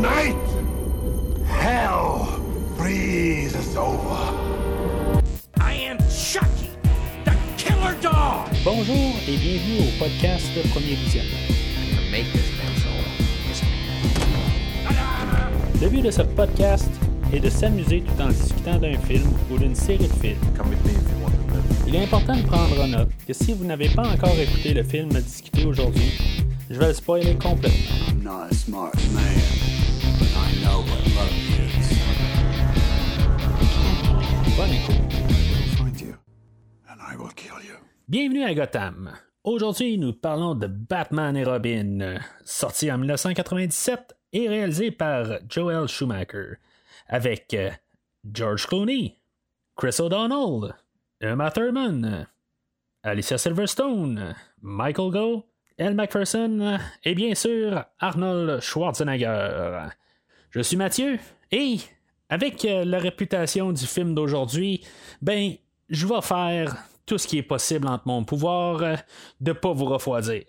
night, hell freezes over. I am Chucky, the killer dog. Bonjour et bienvenue au podcast Premier Visionnement. Le but de ce podcast est de s'amuser tout en discutant d'un film ou d'une série de films. Il est important de prendre note que si vous n'avez pas encore écouté le film à discuter aujourd'hui, je vais le spoiler complètement. I'm not a smart man, I'll find you, and I will kill you. Bienvenue à Gotham. Aujourd'hui, nous parlons de Batman et Robin, sorti en 1997 et réalisé par Joel Schumacher, avec euh, George Clooney, Chris O'Donnell, Emma Thurman, Alicia Silverstone, Michael Gough, Elle Macpherson et bien sûr Arnold Schwarzenegger. Je suis Mathieu et avec euh, la réputation du film d'aujourd'hui, ben, je vais faire tout ce qui est possible entre mon pouvoir euh, de pas vous refroidir.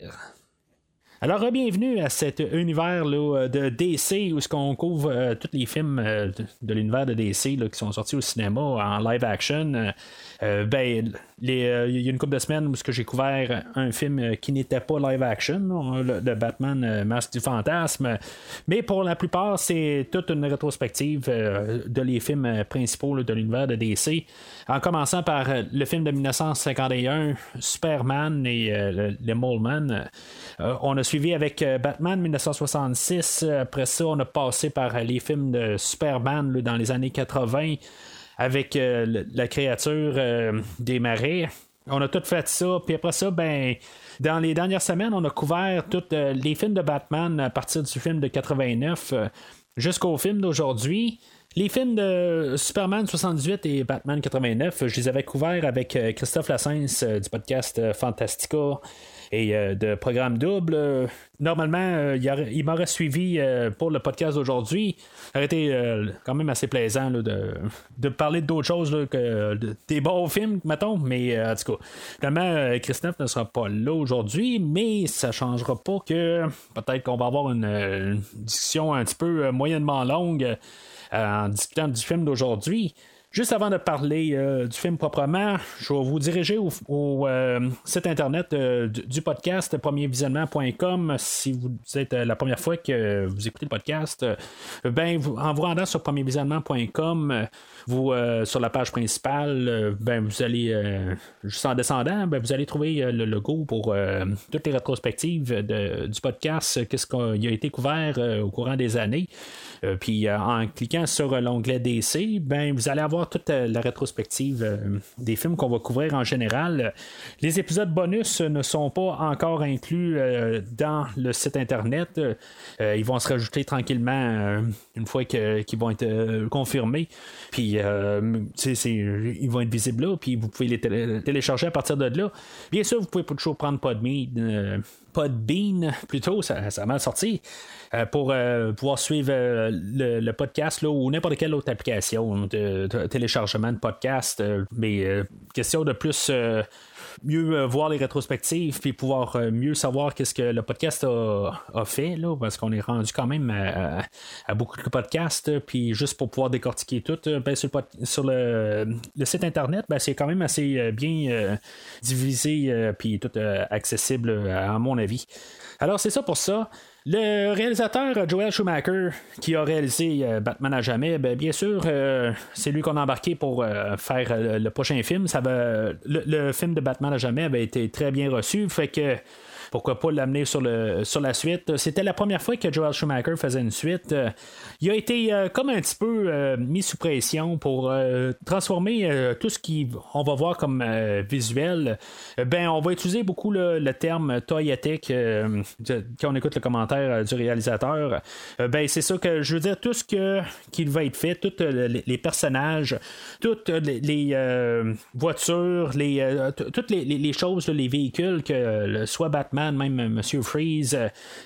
Alors, bienvenue à cet univers là, de DC où ce qu'on couvre euh, tous les films euh, de, l'univers de DC qui sont sortis au cinéma en live action. Euh, euh, ben, les, euh, il y a une couple de semaines où j'ai couvert un film euh, qui n'était pas live action, le, Batman euh, Masque du Fantasme. Mais pour la plupart, c'est toute une rétrospective euh, de les films euh, principaux de l'univers de DC. En commençant par euh, le film de 1951, Superman et euh, le, le. Euh, on a suivi avec euh, Batman 1966. Après ça, on a passé par euh, les films de Superman dans les années 80 avec euh, la créature euh, des marais. On a tout fait ça, puis après ça, ben, dans les dernières semaines, on a couvert tous euh, les films de Batman à partir du film de 89 euh, jusqu'au film d'aujourd'hui. Les films de Superman 78 et Batman 89, je les avais couverts avec Christophe Lassens du podcast Fantastica et euh, de Programme Double. Euh, Normalement, euh, il, aurait- il m'aurait suivi pour le podcast d'aujourd'hui. Ça aurait été quand même assez plaisant de, parler d'autres choses que de- des bons films, mettons. Mais en tout cas, finalement, Christophe ne sera pas là aujourd'hui, mais ça changera pas que peut-être qu'on va avoir une, discussion un petit peu moyennement longue en discutant du film d'aujourd'hui. Juste avant de parler euh, du film proprement, je vais vous diriger au, euh, site internet euh, du, podcast premiervisionnement.com si vous êtes la première fois que vous écoutez le podcast. ben, en vous rendant sur premiervisionnement.com, vous sur la page principale, ben, vous allez juste en descendant, ben, vous allez trouver le logo pour toutes les rétrospectives de- du podcast, qu'est-ce qui a été couvert au courant des années. Euh, puis euh, en cliquant sur euh, l'onglet DC, ben vous allez avoir toute la rétrospective des films qu'on va couvrir en général. Les épisodes bonus ne sont pas encore inclus dans le site internet. Ils vont se rajouter tranquillement une fois qu'ils vont être confirmés. Puis ils vont être visibles là, puis vous pouvez les télé- télécharger à partir de là. Bien sûr, vous pouvez toujours prendre euh, Podbean plutôt, ça, ça a mal sorti, pour euh, pouvoir suivre euh, le, podcast là, ou n'importe quelle autre application de, de téléchargement de podcast. euh, mais euh, question de plus euh, mieux euh, voir les rétrospectives puis pouvoir euh, mieux savoir qu'est-ce que le podcast a, fait là, parce qu'on est rendu quand même à, beaucoup de podcasts euh, puis juste pour pouvoir décortiquer tout euh, ben, sur, le, sur le, site internet ben, c'est quand même assez euh, bien euh, divisé euh, puis tout euh, accessible euh, à mon avis alors c'est ça pour ça le réalisateur euh, Joel Schumacher, qui a réalisé euh, Batman à jamais, ben, bien sûr, euh, c'est lui qu'on a embarqué pour faire le prochain film. Ça va, le, le film de Batman à jamais avait été très bien reçu, fait que pourquoi pas l'amener sur, sur la suite? C'était la première fois que Joel Schumacher faisait une suite. Euh, il a été euh, comme un petit peu euh, mis sous pression pour transformer tout ce qu'on va voir comme visuel. Ben, on va utiliser beaucoup le, terme toyetic de- quand on écoute le commentaire du réalisateur. Ben, c'est ça que je veux dire, tout ce que, qui va être fait, tous les, personnages, toutes les, voitures, les, toutes les, choses, les véhicules que soit Batman Même Monsieur Freeze,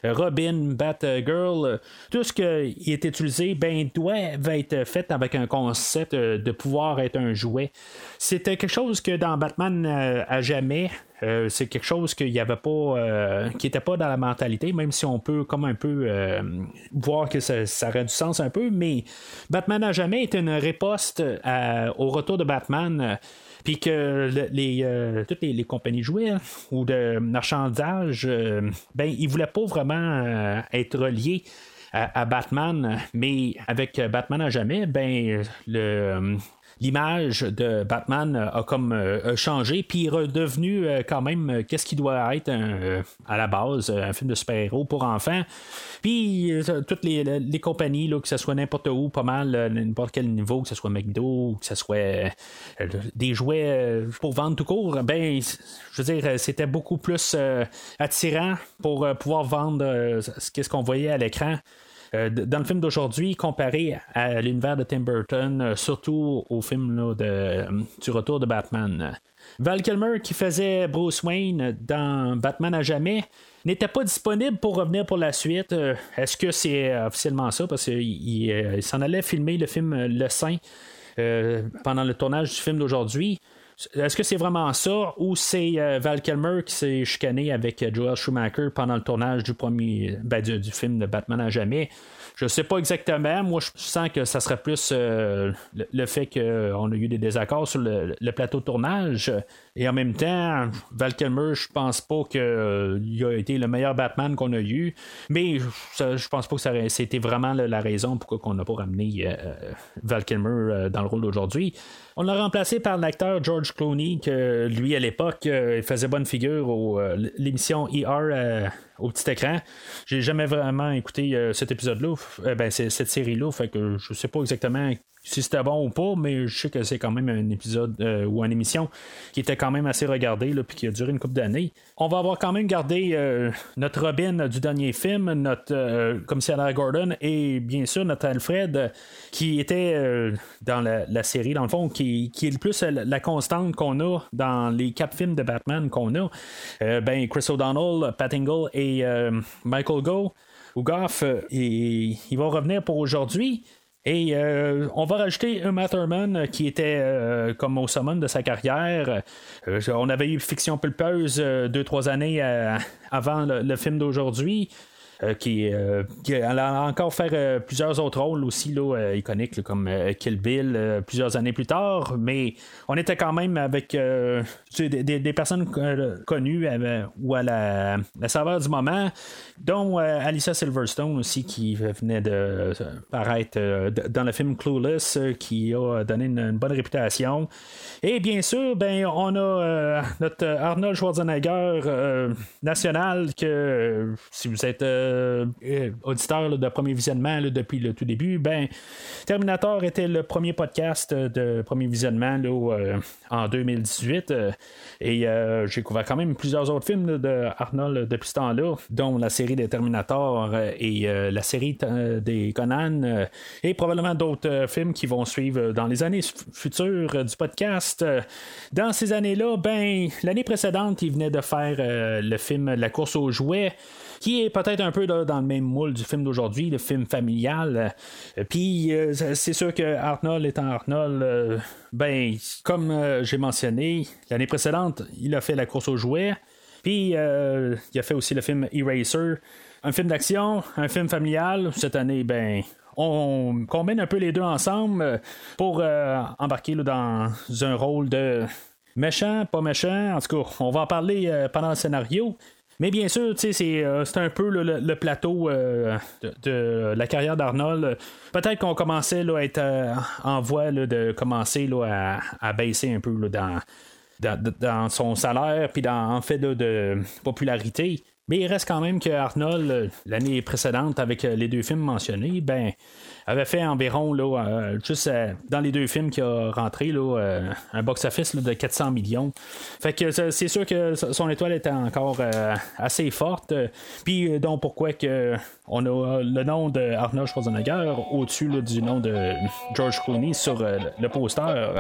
Robin, Batgirl, tout ce qui est utilisé, ben, doit être fait avec un concept de pouvoir être un jouet. C'était quelque chose que dans Batman à jamais, euh, c'est quelque chose qu'il y avait pas, euh, qui n'était pas dans la mentalité, même si on peut comme un peu euh, voir que ça, aurait du sens un peu, mais Batman n'a jamais été une riposte au retour de Batman. puis que les, toutes les, compagnies jouées ou de marchandage, ben, ils voulaient pas vraiment être reliés à, Batman, mais avec Batman à jamais, ben le, l'image de Batman a comme euh, changé, puis redevenu euh, quand même euh, qu'est-ce qui doit être à la base un film de super-héros pour enfants. Puis toutes les, compagnies, que ce soit n'importe où, pas mal, n'importe quel niveau, que ce soit McDo, que ce soit des jouets pour vendre tout court, ben, je veux dire, c'était beaucoup plus attirant pour pouvoir vendre ce qu'on voyait à l'écran. Euh, dans le film d'aujourd'hui, comparé à l'univers de Tim Burton, euh, surtout au film de, euh, du retour de Batman. Val Kilmer, qui faisait Bruce Wayne dans Batman à jamais, n'était pas disponible pour revenir pour la suite. Est-ce que c'est officiellement ça? Parce qu'il s'en allait filmer le film Le Saint pendant le tournage du film d'aujourd'hui. Est-ce que c'est vraiment ça ou c'est Val Kilmer qui s'est chicané avec Joel Schumacher pendant le tournage du premier ben, du, film de Batman à jamais? Je sais pas exactement. Moi, je sens que ça serait plus euh, le, fait qu'on a eu des désaccords sur le, plateau de tournage. Et en même temps, Val Kilmer, je pense pas qu'il euh, a été le meilleur Batman qu'on a eu. Mais je pense pas que c'était vraiment la, raison pourquoi on n'a pas ramené euh, Val Kilmer dans le rôle d'aujourd'hui. On l'a remplacé par l'acteur George Clooney, que lui, à l'époque, faisait bonne figure au l'émission ER au petit écran. J'ai jamais vraiment écouté euh, cet épisode-là, euh, ben, cette série-là, fait que je sais pas exactement si c'était bon ou pas, mais je sais que c'est quand même un épisode euh, ou une émission qui était quand même assez regardée, puis qui a duré une couple d'années. On va avoir quand même gardé notre Robin du dernier film, notre commissaire Gordon et bien sûr notre Alfred qui était dans la, série, dans le fond, qui, est le plus la, constante qu'on a dans les quatre films de Batman qu'on a. ben, Chris O'Donnell, Pat Ingle et euh, Michael Go ou Goff, euh, il, va revenir pour aujourd'hui. Et euh, on va rajouter un Matherman qui était comme au summum de sa carrière. on avait eu Fiction Pulpeuse deux, trois années avant le film d'aujourd'hui. Euh, qui, euh, a encore fait euh, plusieurs autres rôles aussi là, iconiques comme Kill Bill plusieurs années plus tard, mais on était quand même avec des, personnes connues ou à la, la saveur du moment, dont Alicia Silverstone aussi qui venait de paraître dans le film Clueless qui a donné une, bonne réputation. Et bien sûr, ben on a notre Arnold Schwarzenegger national que si vous êtes euh, euh, auditeur de premier visionnement depuis le tout début, ben Terminator était le premier podcast de premier visionnement euh, en 2018 et j'ai couvert quand même plusieurs autres films de Arnold depuis ce temps-là, dont la série des Terminator et la série des Conan et probablement d'autres films qui vont suivre dans les années futures du podcast. Dans ces années-là, ben l'année précédente, il venait de faire le film La course aux jouets qui est peut-être un peu dans le même moule du film d'aujourd'hui, le film familial. Euh, puis euh, c'est sûr que Arnold étant Arnold, euh, ben, comme j'ai mentionné, l'année précédente, il a fait La course aux jouets. Puis il a fait aussi le film Eraser, un film d'action, un film familial. Cette année, ben, on combine un peu les deux ensemble pour embarquer dans un rôle de méchant, pas méchant. En tout cas, on va en parler pendant le scénario. Mais bien sûr, c'est, euh, c'est un peu le, plateau euh, de, la carrière d'Arnold. Peut-être qu'on commençait à être euh, en voie de commencer à, baisser un peu dans, dans, son salaire puis dans en fait de popularité. Mais il reste quand même que Arnold, l'année précédente, avec les deux films mentionnés, ben, avait fait environ, là, juste dans les deux films qui a rentré, là, un box-office de 400 millions. Fait que c'est sûr que son étoile était encore assez forte. Puis, donc, pourquoi que on a le nom de Arnold Schwarzenegger au-dessus du nom de George Clooney sur le poster?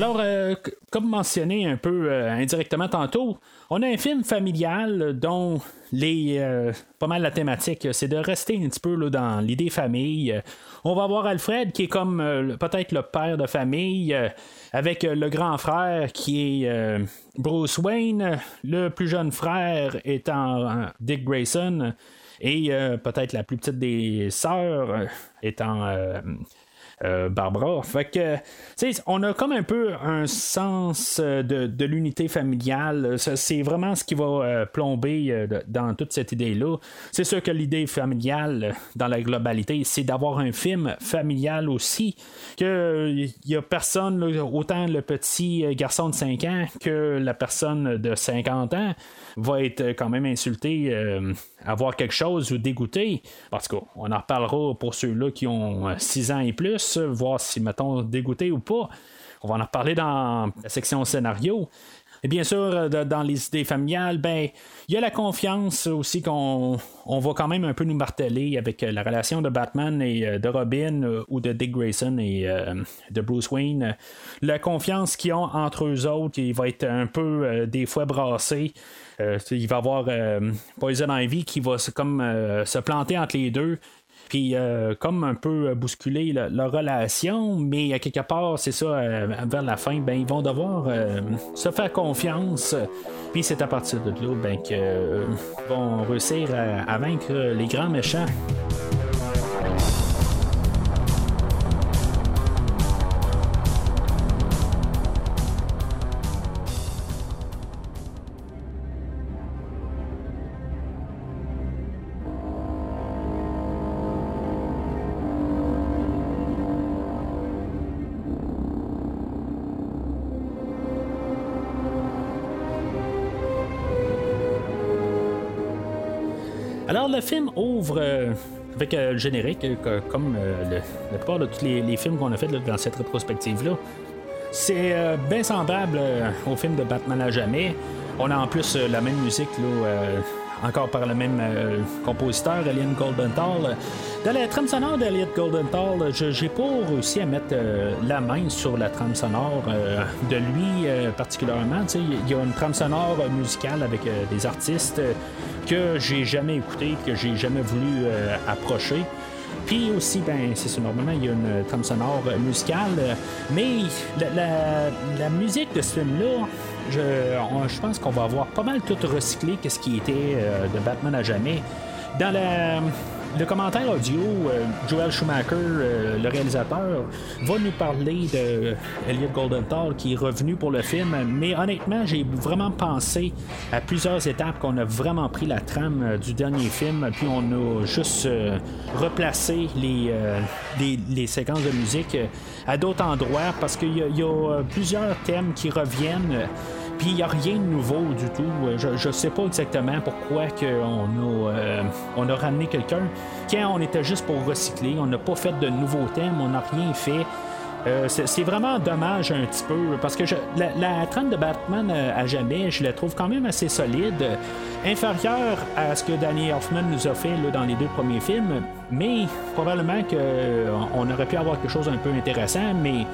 Alors, euh, comme mentionné un peu euh, indirectement tantôt, on a un film familial dont les euh, pas mal la thématique, c'est de rester un petit peu dans l'idée famille. On va voir Alfred qui est comme peut-être le père de famille, avec le grand frère qui est Bruce Wayne, le plus jeune frère étant Dick Grayson, et peut-être la plus petite des sœurs étant Barbara. Fait que, on a comme un peu un sens euh, de, l'unité familiale. C'est vraiment ce qui va euh, plomber dans toute cette idée-là. C'est sûr que l'idée familiale, dans la globalité, c'est d'avoir un film familial aussi. Il n'y a personne, autant le petit garçon de 5 ans que la personne de 50 ans va être quand même insulté, avoir quelque chose ou dégoûté. Parce qu'on en reparlera pour ceux-là qui ont 6 ans et plus voir si, mettons, dégoûté ou pas. On va en reparler dans la section scénario. Et bien sûr, euh, dans les idées familiales, ben, il y a la confiance aussi qu'on on va quand même un peu nous marteler avec euh, la relation de Batman et euh, de Robin ou de Dick Grayson et de Bruce Wayne. La confiance qu'ils ont entre eux autres, il va être un peu des fois brassé. il va y avoir Poison Ivy qui va comme se planter entre les deux puis euh, comme un peu bousculer leur relation, mais à quelque part, c'est ça, euh, vers la fin, ben, ils vont devoir euh, se faire confiance. Puis c'est à partir de là ben, qu'ils vont réussir à vaincre les grands méchants. Euh, euh, le générique, euh, comme la plupart de tous les, films qu'on a fait dans cette rétrospective-là. C'est bien semblable au film de Batman à jamais. On a en plus la même musique encore par le même compositeur, Elliot Goldenthal. Dans la trame sonore d'Elliot Goldenthal, j'ai pas réussi à mettre la main sur la trame sonore de lui particulièrement. Il y a une trame sonore musicale avec des artistes que j'ai jamais écouté, que j'ai jamais voulu euh, approcher. Puis aussi, ben, c'est normalement, il y a une trame sonore musicale, mais la, musique de ce film-là, je, pense qu'on va avoir pas mal tout recyclé, qu'est-ce qui était euh, de Batman à jamais. Dans le commentaire audio, euh, Joel Schumacher, euh, le réalisateur, va nous parler de Elliot Goldenthal qui est revenu pour le film, mais honnêtement, j'ai vraiment pensé à plusieurs étapes qu'on a vraiment pris la trame du dernier film, puis on a juste replacé les, séquences de musique à d'autres endroits parce qu'il y, a plusieurs thèmes qui reviennent. Puis il n'y a rien de nouveau du tout. Euh, je ne sais pas exactement pourquoi on, a, euh, on a ramené quelqu'un. Quand on était juste pour recycler, on n'a pas fait de nouveaux thèmes, on n'a rien fait. Euh, c'est vraiment dommage un petit peu parce que la, trame de Batman à jamais, je la trouve quand même assez solide, inférieure à ce que Danny Hoffman nous a fait dans les deux premiers films, mais probablement qu'on aurait pu avoir quelque chose un peu intéressant, mais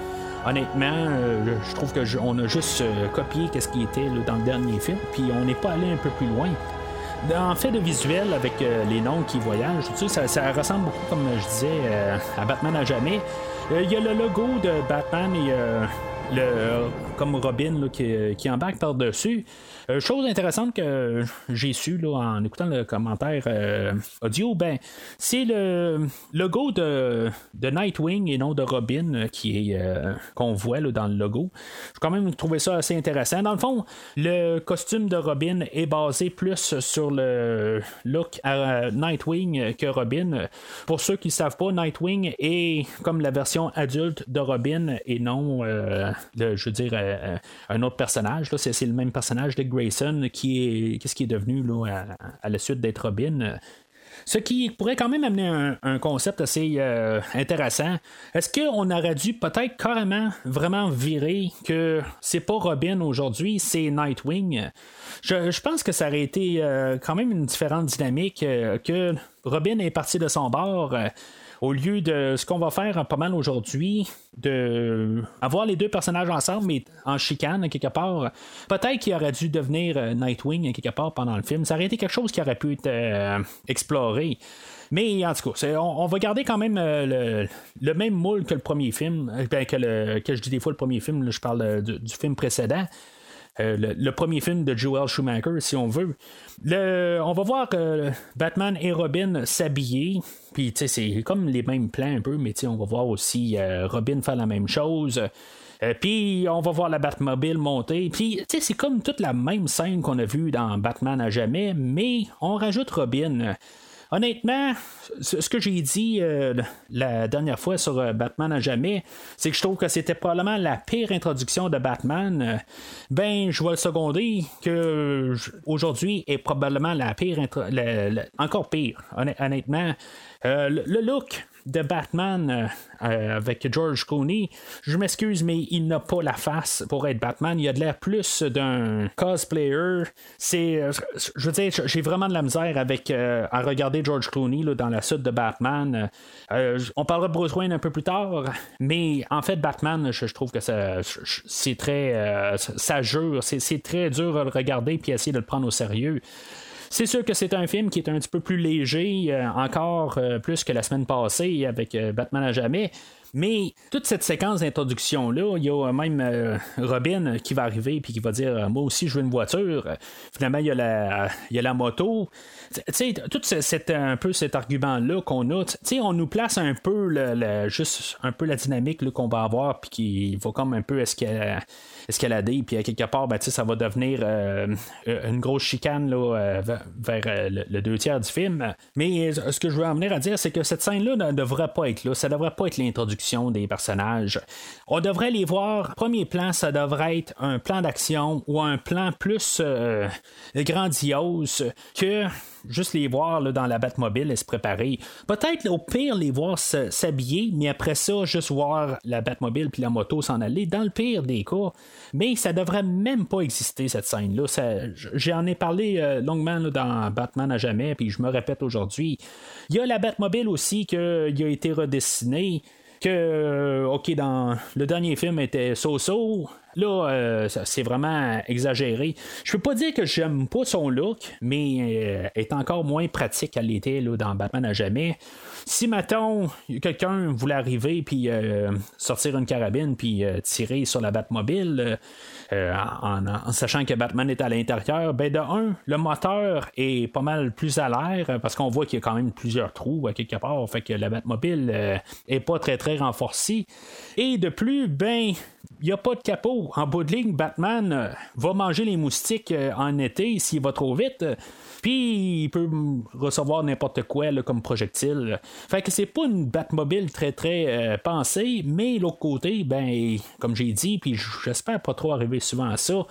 honnêtement, euh, je trouve que on a juste euh, copié ce qui était dans le dernier film, puis on n'est pas allé un peu plus loin. En fait de visuel, avec euh, les noms qui voyagent, tu sais, ça, ressemble beaucoup, comme je disais, à Batman à jamais. Il y a le logo de Batman et le, comme Robin qui, qui embarque par-dessus. Euh, chose intéressante que j'ai su là, en écoutant le commentaire euh, audio, ben, c'est le logo de, Nightwing et non de Robin euh, qui est qu'on voit là, dans le logo. J'ai quand même trouvé ça assez intéressant. Dans le fond, le costume de Robin est basé plus sur le look à Nightwing que Robin. Pour ceux qui ne savent pas, Nightwing est comme la version adulte de Robin et non, je veux dire, un autre personnage. C'est, le même personnage de Qui est, qu'est-ce qui est devenu là, à, la suite d'être Robin? Ce qui pourrait quand même amener un, concept assez euh, intéressant. Est-ce qu'on aurait dû peut-être carrément vraiment virer que c'est pas Robin aujourd'hui, c'est Nightwing? Je, pense que ça aurait été euh, quand même une différente dynamique, euh, que Robin est parti de son bord au lieu de ce qu'on va faire pas mal aujourd'hui, de avoir les deux personnages ensemble, mais en chicane quelque part, peut-être qu'il aurait dû devenir euh, Nightwing quelque part pendant le film. Ça aurait été quelque chose qui aurait pu être euh, exploré. Mais en tout cas, on, va garder quand même euh, le, même moule que le premier film. Ben, que, le, que je dis des fois le premier film, je parle du, film précédent. Le, premier film de Joel Schumacher, si on veut. Le, on va voir Batman et Robin s'habiller. Puis, tu sais, c'est comme les mêmes plans un peu, mais on va voir aussi Robin faire la même chose. Euh, puis on va voir la Batmobile monter. Puis, tu sais, c'est comme toute la même scène qu'on a vue dans Batman à jamais, mais on rajoute Robin. Honnêtement, ce que j'ai dit euh, la dernière fois sur euh, Batman à jamais, c'est que je trouve que c'était probablement la pire introduction de Batman. ben, je vois le seconder que aujourd'hui est probablement la pire, encore pire, honnêtement. Le look de Batman euh, euh, avec George Clooney, je m'excuse, mais il n'a pas la face pour être Batman. Il a de l'air plus d'un cosplayer. Euh, je veux dire, j'ai vraiment de la misère avec à regarder George Clooney dans la suite de Batman. on parlera de Bruce Wayne un peu plus tard, mais en fait, Batman, je, trouve que c'est très, ça jure, c'est très dur à le regarder puis essayer de le prendre au sérieux. C'est sûr que c'est un film qui est un petit peu plus léger, euh, encore euh, plus que la semaine passée avec euh, Batman à jamais. Mais toute cette séquence d'introduction-là, il y a même Robin qui va arriver puis qui va dire Moi aussi, je veux une voiture. Finalement, il y a la, il y a la moto. Sais, tout cet, un peu cet argument-là qu'on a, tu sais, on nous place un peu le, juste un peu la dynamique qu'on va avoir puis qui va comme un peu escalader, puis à quelque part, ben, ça va devenir euh, une grosse chicane là, euh, vers euh, le, deux tiers du film. Mais ce que je veux en venir à dire, c'est que cette scène-là ne devrait pas être là. Ça devrait pas être l'introduction des personnages. On devrait les voir. Premier plan, ça devrait être un plan d'action ou un plan plus grandiose que juste les voir là, dans la Batmobile et se préparer. Peut-être au pire les voir s'habiller, mais après ça, juste voir la Batmobile puis la moto s'en aller. Dans le pire des cas, mais ça devrait même pas exister, cette scène-là. J'en ai parlé euh, longuement dans Batman à jamais, puis je me répète aujourd'hui. Il y a la Batmobile aussi qui a été redessinée que, euh, OK, dans le dernier film était so-so. Là, euh, c'est vraiment exagéré. Je peux pas dire que j'aime pas son look, mais est encore moins pratique qu'elle l'était dans Batman à jamais. Si, mettons, quelqu'un voulait arriver puis euh, sortir une carabine puis euh, tirer sur la Batmobile euh, en, sachant que Batman est à l'intérieur, ben de un, le moteur est pas mal plus à l'air parce qu'on voit qu'il y a quand même plusieurs trous à quelque part, fait que la Batmobile est pas très très renforcée. Et de plus, ben il n'y a pas de capot. En bout de ligne, Batman va manger les moustiques en été s'il va trop vite. Puis il peut recevoir n'importe quoi comme projectile. Fait que c'est pas une Batmobile très très euh, pensée, mais l'autre côté, ben, comme j'ai dit, puis j'espère pas trop arriver souvent à ça,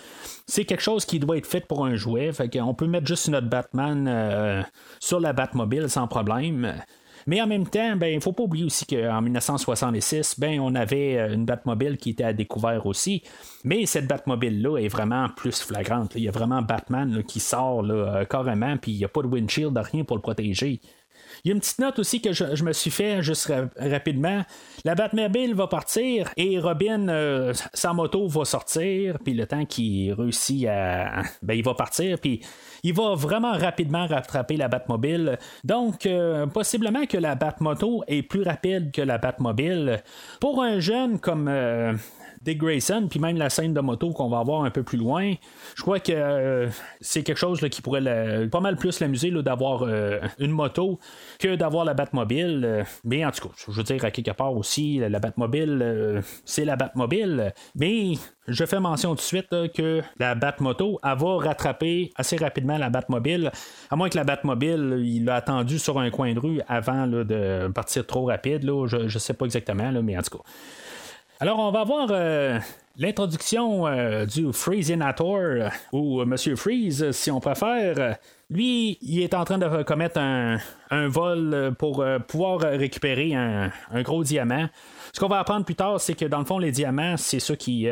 c'est quelque chose qui doit être fait pour un jouet. Fait qu'on peut mettre juste notre Batman euh, sur la Batmobile sans problème. Mais en même temps, ben, il ne faut pas oublier aussi qu'en 1966, ben, on avait euh, une Batmobile qui était à découvert aussi. Mais cette Batmobile-là est vraiment plus flagrante. Il y a vraiment Batman qui sort là, carrément, puis il n'y a pas de windshield, rien pour le protéger. Il y a une petite note aussi que je, me suis fait juste rapidement. La Batmobile va partir et Robin, euh, sa moto va sortir, puis le temps qu'il réussit à. Ben, il va partir, puis il va vraiment rapidement rattraper la Batmobile. Donc, euh, possiblement que la Batmoto est plus rapide que la Batmobile. Pour un jeune comme. Euh, Dick Grayson, puis même la scène de moto qu'on va avoir un peu plus loin, je crois que euh, c'est quelque chose qui pourrait pas mal plus l'amuser d'avoir euh, une moto que d'avoir la Batmobile. Euh, mais en tout cas, je veux dire, à quelque part aussi, la Batmobile, c'est la Batmobile. Mais je fais mention tout de suite que la Batmoto, elle va rattraper assez rapidement la Batmobile, à moins que la Batmobile, il l'a attendu sur un coin de rue avant de partir trop rapide. je ne sais pas exactement, mais en tout cas. Alors, on va voir euh, l'introduction euh, du Freezinator, euh, ou Monsieur Freeze, si on préfère. Lui, il est en train de commettre un, vol pour pouvoir récupérer un, gros diamant. Ce qu'on va apprendre plus tard, c'est que dans le fond, les diamants, c'est ça qui,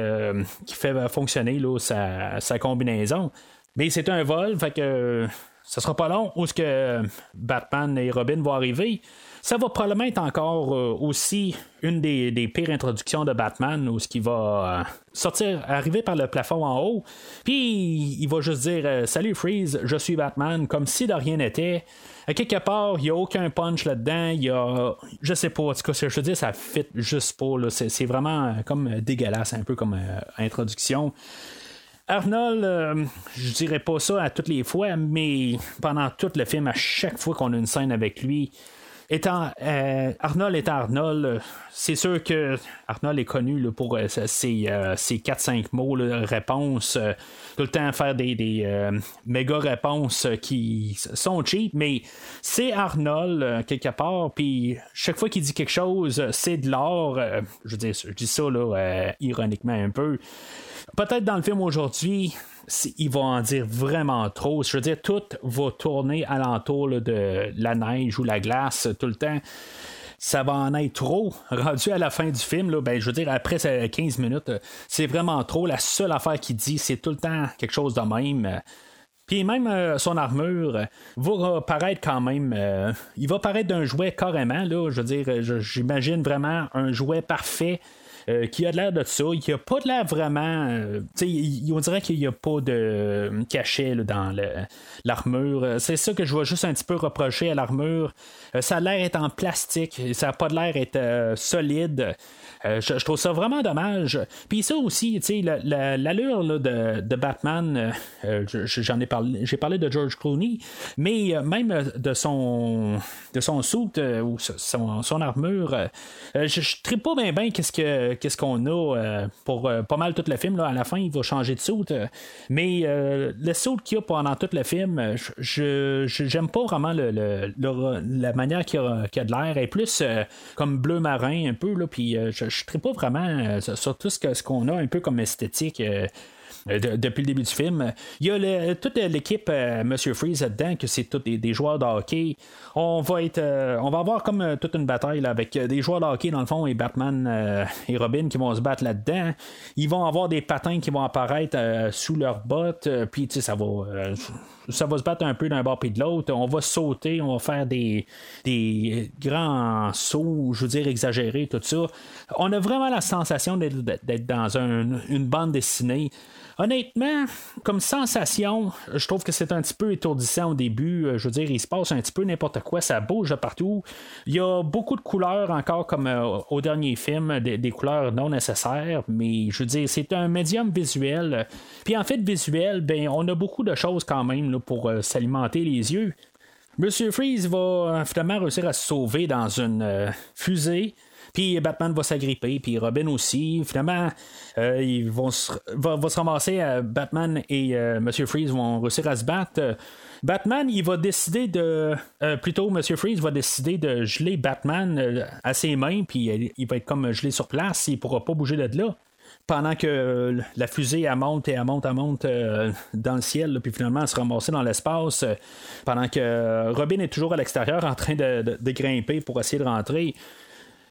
fait fonctionner là, sa, sa, combinaison. Mais c'est un vol, fait que ça sera pas long où ce que Batman et Robin vont arriver. Ça va probablement être encore euh, aussi une des, pires introductions de Batman où ce qui va euh, sortir, arriver par le plafond en haut, puis il va juste dire euh, Salut Freeze, je suis Batman, comme si de rien n'était. Quelque part, il n'y a aucun punch là-dedans. Il y a. Je sais pas. En tout cas, je veux dire, ça fit juste pas. C'est, vraiment comme dégueulasse, un peu comme introduction. Arnold, je dirais pas ça à toutes les fois, mais pendant tout le film, à chaque fois qu'on a une scène avec lui, étant euh, Arnold étant Arnold, c'est sûr que Arnold est connu pour euh, ses, 4-5 euh, mots, de réponse, tout le temps faire des, méga réponses qui sont cheap, mais c'est Arnold quelque part, puis chaque fois qu'il dit quelque chose, c'est de l'or. je, dis, je dis ça ironiquement un peu. Peut-être dans le film aujourd'hui, il va en dire vraiment trop. Je veux dire, tout va tourner alentour de la neige ou la glace tout le temps. Ça va en être trop. Rendu à la fin du film, ben, je veux dire, après 15 minutes, c'est vraiment trop. La seule affaire qu'il dit, c'est tout le temps quelque chose de même. Puis même euh, son armure va paraître quand même. Euh, il va paraître d'un jouet carrément. Là, je veux dire, j'imagine vraiment un jouet parfait euh, qui a de l'air de ça. N'y a pas de l'air vraiment. Euh, on dirait qu'il n'y a pas de euh, cachet dans l'armure. C'est ça que je vois juste un petit peu reprocher à l'armure. ça a l'air d'être en plastique. Ça n'a pas de l'air d'être solide. Je, trouve ça vraiment dommage. Puis ça aussi, l'allure de, de, Batman, j'en ai parlé, j'ai parlé de George Clooney, mais même de son de son suit ou son, armure, je, ne pas bien bien qu'est-ce que qu'est-ce qu'on a pour pas mal tout le film. Là, à la fin, il va changer de suit, mais le suit qu'il y a pendant tout le film, je j'aime pas vraiment le, la manière qu'il a, a, de l'air. est plus comme bleu marin un peu là, puis je, ne pas vraiment euh, sur tout ce qu'on a un peu comme esthétique. Euh, euh, depuis le début du film. Il y a toute l'équipe Monsieur Freeze là-dedans, que c'est tous des, joueurs de hockey. On va être on va avoir comme toute une bataille avec des joueurs de hockey dans le fond et Batman et Robin qui vont se battre là-dedans. Ils vont avoir des patins qui vont apparaître sous leurs bottes. puis tu sais, ça va ça va se battre un peu d'un bord puis de l'autre. On va sauter, on va faire des, des grands sauts, je veux dire exagérés, tout ça. On a vraiment la sensation d'être dans une bande dessinée. Honnêtement, comme sensation, je trouve que c'est un petit peu étourdissant au début. Je veux dire, il se passe un petit peu n'importe quoi, ça bouge partout. Il y a beaucoup de couleurs encore comme euh, au dernier film, des, couleurs non nécessaires, mais je veux dire, c'est un médium visuel. Puis en fait, visuel, ben, on a beaucoup de choses quand même pour euh, s'alimenter les yeux. Monsieur Freeze va euh, finalement réussir à se sauver dans une fusée. Puis Batman va s'agripper, puis Robin aussi. Finalement, euh, ils vont va, se ramasser. Euh, Batman et euh, Monsieur Freeze vont réussir à se battre. Batman, il va décider de. plutôt, Monsieur Freeze va décider de geler Batman à ses mains, puis il va être comme gelé sur place, il pourra pas bouger de là pendant que la fusée elle monte et elle monte, elle monte dans le ciel, puis finalement elle se ramasse dans l'espace, pendant que Robin est toujours à l'extérieur en train de, grimper pour essayer de rentrer.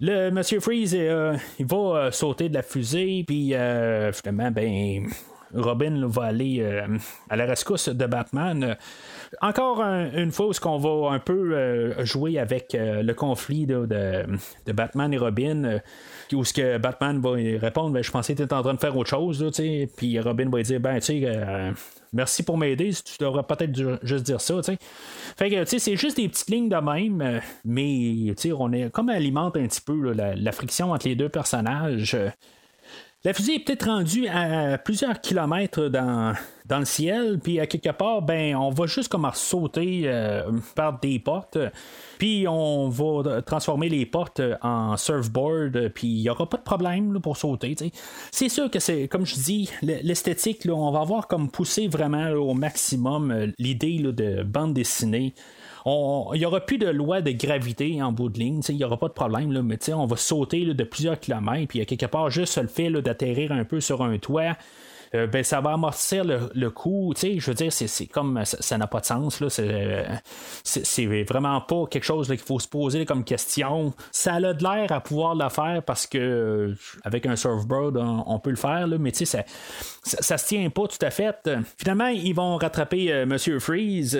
Le Monsieur Freeze, euh, il va euh, sauter de la fusée, puis euh, finalement, ben, Robin va aller à la rescousse de Batman. Encore une fois, où qu'on va un peu jouer avec le conflit de, Batman et Robin où ce que Batman va répondre, ben, je pensais que tu étais en train de faire autre chose, puis Robin va dire, ben, tu sais, merci pour m'aider, tu devrais peut-être juste dire ça, tu sais. Fait que, c'est juste des petites lignes de même, euh, mais, on est comme alimente un petit peu la, friction entre les deux personnages. La fusée est peut-être rendue à plusieurs kilomètres dans, dans le ciel, puis à quelque part, ben, on va juste comme sauter euh, par des portes, puis on va transformer les portes en surfboard, puis il n'y aura pas de problème pour sauter. C'est sûr que c'est, comme je dis, l'esthétique, on va avoir comme poussé vraiment au maximum euh, l'idée de bande dessinée il n'y aura plus de loi de gravité en bout de ligne, il n'y aura pas de problème, là, mais on va sauter de plusieurs kilomètres, puis quelque part, juste le fait d'atterrir un peu sur un toit, euh, ben, ça va amortir le, coup. Je veux dire, c'est comme ça n'a pas de sens. Là, c'est, vraiment pas quelque chose qu'il faut se poser comme question. Ça a de l'air à pouvoir le faire parce que euh, avec un surfboard, on, peut le faire, là, mais ça, ça, ça, se tient pas tout à fait. Finalement, ils vont rattraper euh, Monsieur Freeze.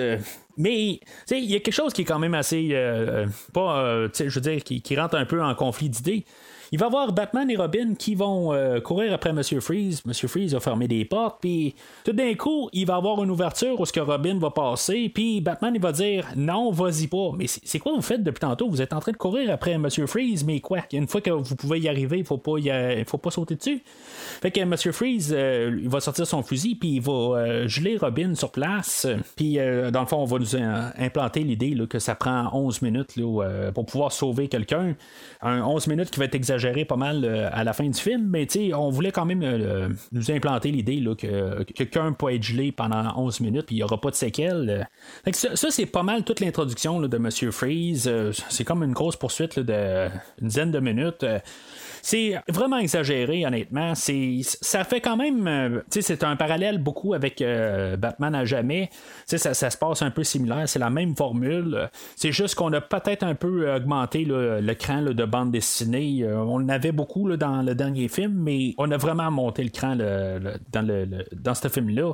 Mais il y a quelque chose qui est quand même assez. Euh, je veux dire, qui, qui, rentre un peu en conflit d'idées. Il va y avoir Batman et Robin qui vont euh, courir après Monsieur Freeze. Monsieur Freeze va fermer des portes, puis tout d'un coup, il va avoir une ouverture où ce que Robin va passer, puis Batman il va dire non, vas-y pas. Mais c'est quoi vous faites depuis tantôt? Vous êtes en train de courir après Monsieur Freeze, mais quoi? Une fois que vous pouvez y arriver, il faut pas faut pas sauter dessus. Fait que Monsieur Freeze, euh, il va sortir son fusil, puis il va euh, geler Robin sur place. Puis dans le fond, on va nous implanter l'idée que ça prend 11 minutes pour pouvoir sauver quelqu'un. Un 11 minutes qui va être exagéré pas mal euh, à la fin du film, mais on voulait quand même euh, nous implanter l'idée que, quelqu'un peut être gelé pendant 11 minutes puis il n'y aura pas de séquelles. ça, c'est pas mal toute l'introduction de Monsieur Freeze. Euh, c'est comme une grosse poursuite de une dizaine de minutes. C'est vraiment exagéré, honnêtement. C'est, ça fait quand même. Euh, tu sais, c'est un parallèle beaucoup avec euh, Batman à jamais. Tu sais, ça, se passe un peu similaire. C'est la même formule. C'est juste qu'on a peut-être un peu augmenté le cran de bande dessinée. Euh, on en avait beaucoup dans le dernier film, mais on a vraiment monté le cran dans, le, dans ce film-là.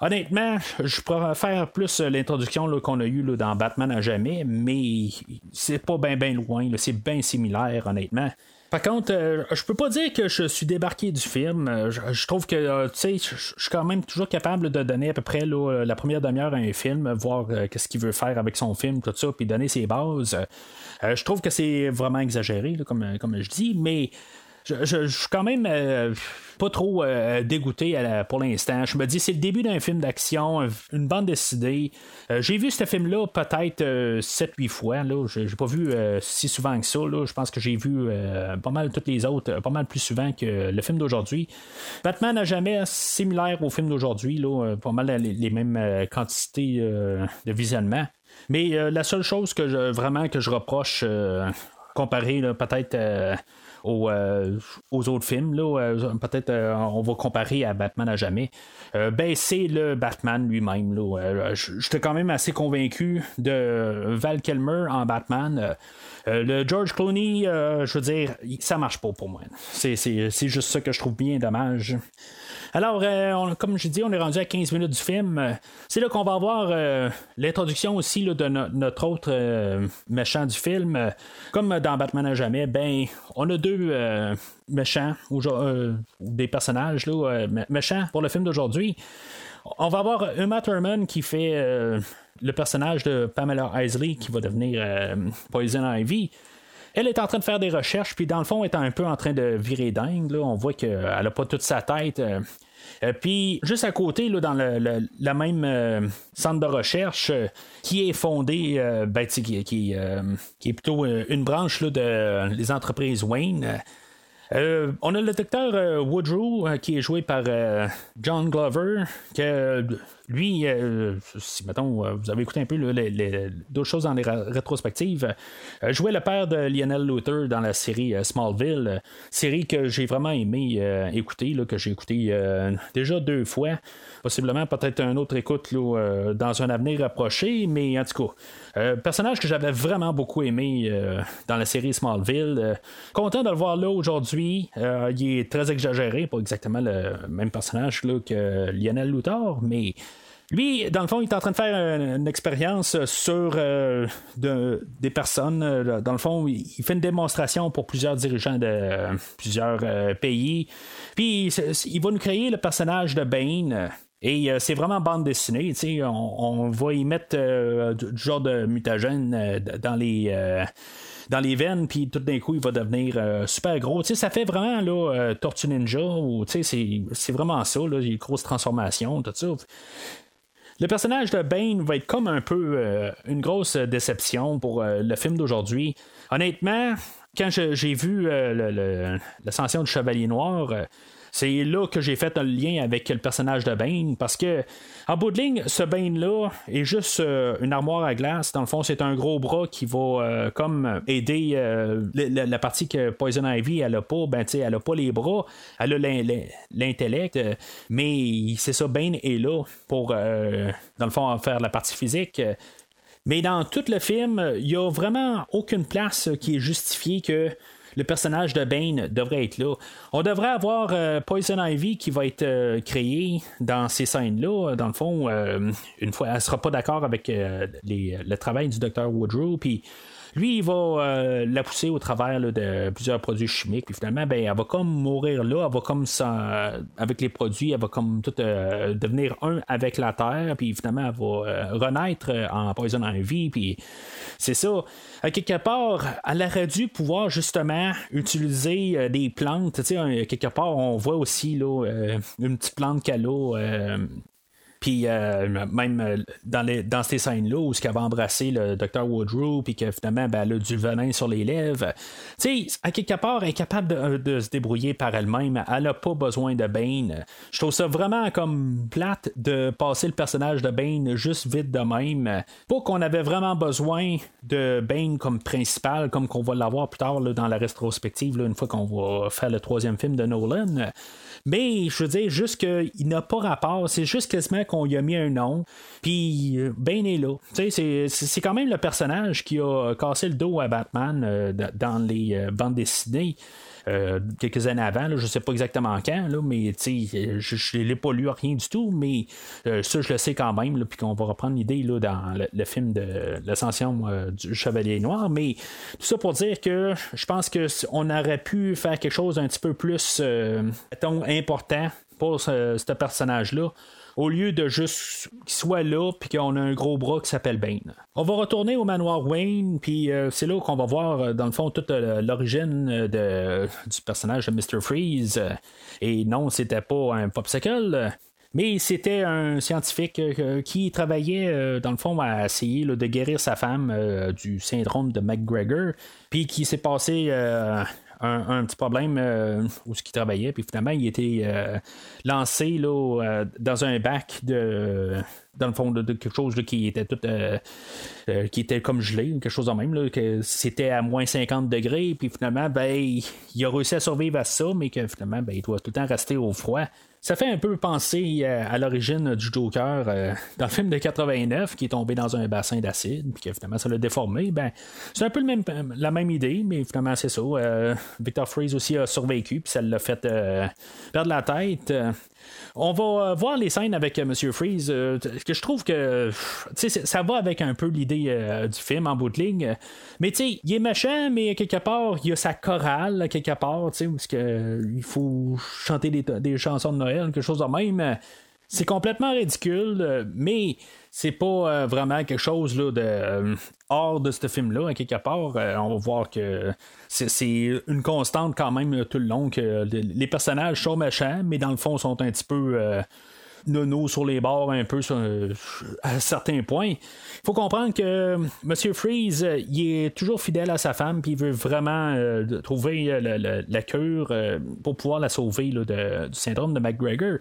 Honnêtement, je pourrais faire plus l'introduction qu'on a eue dans Batman à jamais, mais c'est pas bien ben loin. C'est bien similaire, honnêtement. Par contre, euh, je peux pas dire que je suis débarqué du film. Euh, je, trouve que, euh, tu sais, je, suis quand même toujours capable de donner à peu près la première demi-heure à un film, voir qu'est-ce qu'il veut faire avec son film, tout ça, puis donner ses bases. je trouve que c'est vraiment exagéré, comme je dis, mais je, suis quand même euh, pas trop euh, dégoûté pour l'instant. Je me dis, c'est le début d'un film d'action, une bande dessinée. Euh, j'ai vu ce film-là peut-être 7-8 fois. Là. J'ai, pas vu si souvent que ça. Je pense que j'ai vu pas mal toutes les autres, pas mal plus souvent que le film d'aujourd'hui. Batman n'a jamais similaire au film d'aujourd'hui. Là, pas mal les, mêmes quantités de visionnement. Mais la seule chose que je, vraiment que je reproche comparé peut-être euh, aux, autres films. Euh, peut-être euh, on va comparer à Batman à jamais. ben, c'est le Batman lui-même. J'étais quand même assez convaincu de Val Kilmer en Batman. le George Clooney, je veux dire, ça marche pas pour moi. C'est juste ça que je trouve bien dommage. Alors, euh, comme je dis, on est rendu à 15 minutes du film. C'est là qu'on va avoir euh, l'introduction aussi de notre autre euh, méchant du film. Comme dans Batman à jamais, ben, on a deux méchants, ou des personnages méchants pour le film d'aujourd'hui. On va avoir Uma Thurman qui fait le personnage de Pamela Isley qui va devenir Poison Ivy. Elle est en train de faire des recherches, puis dans le fond, elle est un peu en train de virer dingue. On voit qu'elle n'a pas toute sa tête. Euh, euh, puis juste à côté, là, dans le, la même euh, centre de recherche qui est fondé, ben, qui, est plutôt une branche là, de les entreprises Wayne. on a le docteur Woodrow qui est joué par John Glover, que lui, euh, si mettons, euh, vous avez écouté un peu d'autres choses dans les rétrospectives, euh, jouait le père de Lionel Luther dans la série Smallville, série que j'ai vraiment aimé écouter, que j'ai écouté déjà deux fois, possiblement peut-être un autre écoute dans un avenir approché, mais en tout cas, personnage que j'avais vraiment beaucoup aimé dans la série Smallville. content de le voir là aujourd'hui. il est très exagéré, pas exactement le même personnage que Lionel Luthor, mais lui, dans le fond, il est en train de faire une, expérience sur euh, des personnes. Euh, dans le fond, il fait une démonstration pour plusieurs dirigeants de plusieurs euh, pays. Puis, il va nous créer le personnage de Bane. Et c'est vraiment bande dessinée, on, on va y mettre du genre de mutagène dans les dans les veines, puis tout d'un coup, il va devenir super gros. ça fait vraiment là, Tortue Ninja, ou c'est vraiment ça, là, les grosses transformations, tout ça. Le personnage de Bane va être comme un peu euh, une grosse déception pour euh, le film d'aujourd'hui. Honnêtement, quand j'ai vu euh, l'ascension du Chevalier Noir, c'est là que j'ai fait un lien avec le personnage de Bane parce que en bout de ligne, ce Bane-là est juste euh, une armoire à glace. Dans le fond, c'est un gros bras qui va euh, comme aider euh, la, partie que Poison Ivy elle a pas, ben elle a pas les bras, elle a l'intellect, mais c'est ça, Bane est là pour dans le fond faire la partie physique. Mais dans tout le film, il n'y a vraiment aucune place qui est justifiée que le personnage de Bane devrait être là. On devrait avoir euh, Poison Ivy qui va être euh, créé dans ces scènes-là. Dans le fond, une fois, elle sera pas d'accord avec le travail du docteur Woodrow, puis lui, il va euh, la pousser au travers de plusieurs produits chimiques. Puis finalement, ben, elle va comme mourir là. Elle va comme ça, avec les produits, elle va comme tout euh, devenir un avec la terre. Puis finalement, elle va euh, renaître en Poison Ivy. Puis c'est ça. À quelque part, elle aurait dû pouvoir justement utiliser des plantes. Tu sais, quelque part, on voit aussi là, une petite plante qu'elle a puis euh, même euh, dans, ces scènes-là où ce va embrasser le Dr. Woodrow, puis que finalement ben, elle a du venin sur les lèvres. Tu sais, à quelque part, elle est capable de, se débrouiller par elle-même. Elle n'a pas besoin de Bane. Je trouve ça vraiment comme plate de passer le personnage de Bane juste vite de même. Pas qu'on avait vraiment besoin de Bane comme principal, comme qu'on va l'avoir plus tard dans la rétrospective, une fois qu'on va faire le troisième film de Nolan. Mais je veux dire, juste qu'il n'a pas rapport. C'est juste quasiment qu'on lui a mis un nom. Puis, ben est là. C'est quand même le personnage qui a cassé le dos à Batman euh, dans les euh, bandes dessinées. Euh, quelques années avant, je ne sais pas exactement quand, là, mais je ne l'ai pas lu rien du tout, mais ça je le sais quand même, puis qu'on va reprendre l'idée dans le, film de l'ascension du Chevalier Noir. Mais tout ça pour dire que je pense qu'on aurait pu faire quelque chose un petit peu plus important pour ce personnage-là au lieu de juste qu'il soit là puis qu'on a un gros bras qui s'appelle Bane. On va retourner au manoir Wayne, puis euh, c'est là qu'on va voir, euh, dans le fond, toute euh, l'origine du personnage de Mr. Freeze. Et non, c'était pas un popsicle. Mais c'était un scientifique qui travaillait, dans le fond, à essayer de guérir sa femme du syndrome de McGregor, puis qui s'est passé un, petit problème euh, où ce qui travaillait, puis finalement, il était euh, lancé là, euh, dans un bac de. Dans le fond de, quelque chose qui était tout qui était comme gelé, quelque chose de même, là, que c'était à moins 50 degrés, puis finalement, ben, il a réussi à survivre à ça, mais que finalement, ben, il doit tout le temps rester au froid. Ça fait un peu penser euh, à l'origine du Joker euh, dans le film de 89 qui est tombé dans un bassin d'acide puis que finalement ça l'a déformé. Ben, c'est un peu le même, la même idée, mais finalement c'est ça. Euh, Victor Freeze aussi a survécu puis ça l'a fait perdre la tête. On va euh, voir les scènes avec euh, Monsieur Freeze, euh, que je trouve que ça va avec un peu l'idée du film en bout de ligne. Mais tu il est méchant, mais quelque part, il y a sa chorale, quelque part, tu sais, parce il faut chanter des, des, chansons de Noël, quelque chose de même. C'est complètement ridicule, mais c'est pas euh, vraiment quelque chose là, de euh, hors de ce film-là, à quelque part. Euh, on va voir que c'est une constante quand même tout le long que les personnages sont méchants, mais dans le fond sont un petit peu nono sur les bords un peu à certains points. Il faut comprendre que M. Freeze, il est toujours fidèle à sa femme, puis il veut vraiment trouver la cure pour pouvoir la sauver du syndrome de McGregor.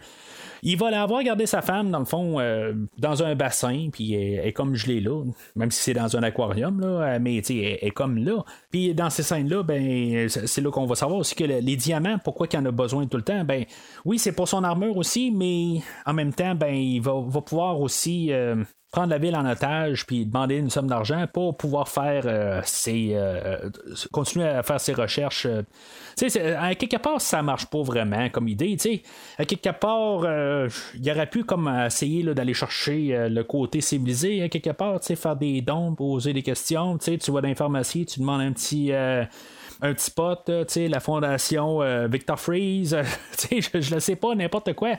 Il va l'avoir gardé sa femme, dans le fond, euh, dans un bassin, puis elle est comme gelée là, même si c'est dans un aquarium, là, mais elle est comme là. Puis dans ces scènes-là, ben, c'est là qu'on va savoir aussi que les diamants, pourquoi il en a besoin tout le temps, ben oui, c'est pour son armure aussi, mais en même temps, ben, il va, pouvoir aussi euh, prendre la ville en otage puis demander une somme d'argent pour pouvoir faire euh, ses euh, continuer à faire ses recherches. À quelque part, ça marche pas vraiment comme idée. À quelque part, il aurait pu comme essayer d'aller chercher le côté civilisé. À quelque part, faire des dons, poser des questions. Tu vas dans pharmacie, tu demandes un petit un petit sais, la fondation Victor Freeze, je, je le sais pas, n'importe quoi.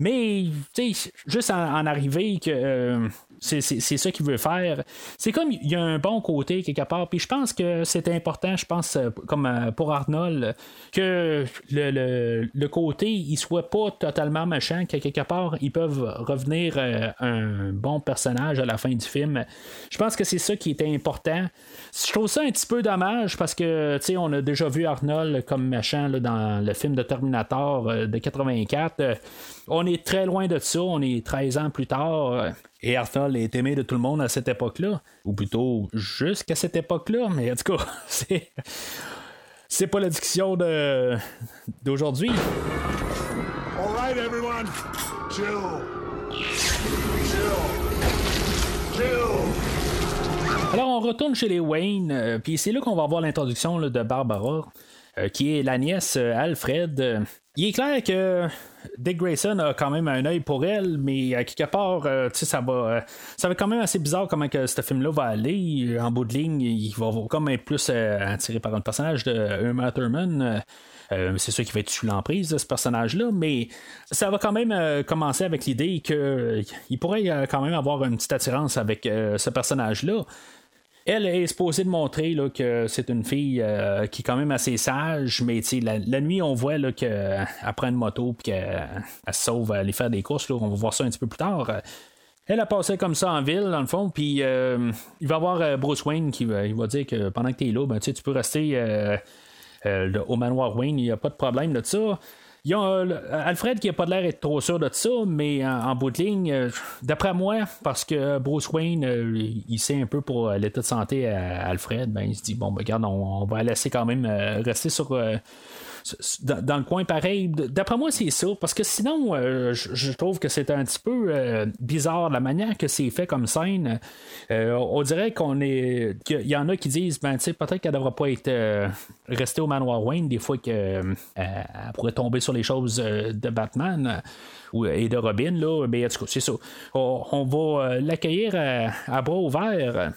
Mais, tu sais, juste en, arriver que c'est ça qu'il veut faire. C'est comme il y a un bon côté quelque part. Puis je pense que c'est important, je pense, euh, comme euh, pour Arnold, que le, le, côté il soit pas totalement méchant, que quelque part ils peuvent revenir euh, un bon personnage à la fin du film. Je pense que c'est ça qui était important. Je trouve ça un petit peu dommage parce que tu sais, on a déjà vu Arnold comme méchant dans le film de Terminator de 84. on est très loin de ça, on est 13 ans plus tard. Et Arthur est aimé de tout le monde à cette époque-là. Ou plutôt jusqu'à cette époque-là. Mais en tout cas, c'est. C'est pas la discussion de... d'aujourd'hui. Everyone. Chill. Chill. Chill. Alors, on retourne chez les Wayne, puis c'est là qu'on va voir l'introduction de Barbara. qui est la nièce Alfred. Il est clair que Dick Grayson a quand même un œil pour elle, mais à quelque part, ça va ça va quand même assez bizarre comment que ce film-là va aller. En bout de ligne, il va comme être plus attiré par un personnage de Uma Thurman. Euh, c'est sûr qu'il va être sous l'emprise de ce personnage-là, mais ça va quand même euh, commencer avec l'idée qu'il euh, pourrait quand même avoir une petite attirance avec ce personnage-là. Elle est supposée de montrer là, que c'est une fille qui est quand même assez sage, mais la, la nuit, on voit qu'elle prend une moto et qu'elle se sauve à aller faire des courses. Là, on va voir ça un petit peu plus tard. Elle a passé comme ça en ville, dans le fond, puis il va y avoir Bruce Wayne qui va, il va dire que pendant que tu es là, ben, tu peux rester euh, au manoir Wayne, il n'y a pas de problème de ça. Y a euh, Alfred qui n'a pas l'air d'être trop sûr de ça, mais en, bout de ligne, euh, d'après moi, parce que Bruce Wayne, il sait un peu pour l'état de santé à Alfred, ben, il se dit bon, ben, regarde, on va laisser quand même rester sur dans, le coin pareil. D'après moi, c'est ça. Parce que sinon, euh, je, trouve que c'est un petit peu euh, bizarre la manière que c'est fait comme scène. Euh, on dirait qu'on est. qu'il y en a qui disent, ben, tu sais, peut-être qu'elle devrait pas être restée au manoir Wayne des fois qu'elle pourrait tomber sur les choses de Batman et de Robin, là. Mais en tout cas, c'est ça. On, va l'accueillir à, à, bras ouverts.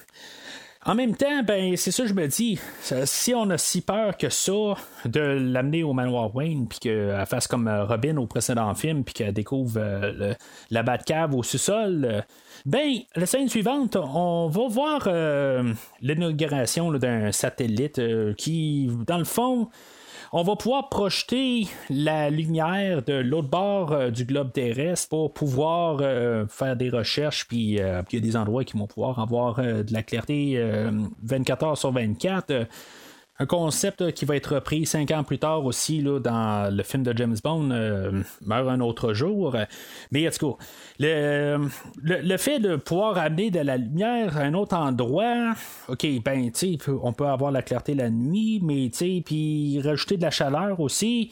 En même temps, ben c'est ça que je me dis. Si on a si peur que ça de l'amener au manoir Wayne, puis qu'elle fasse comme euh, Robin au précédent film, puis qu'elle découvre euh, la Batcave au sous-sol, euh, ben la scène suivante, on va voir l'inauguration d'un satellite qui, dans le fond, on va pouvoir projeter la lumière de l'autre bord euh, du globe terrestre pour pouvoir euh, faire des recherches, puis euh, il y a des endroits qui vont pouvoir avoir de la clarté 24 heures sur 24 un concept qui va être repris cinq ans plus tard aussi là, dans le film de James Bond, euh, Meurt un autre jour. Mais en tout cas, le, le, fait de pouvoir amener de la lumière à un autre endroit, ok, ben, tu on peut avoir la clarté la nuit, mais tu sais, puis rajouter de la chaleur aussi.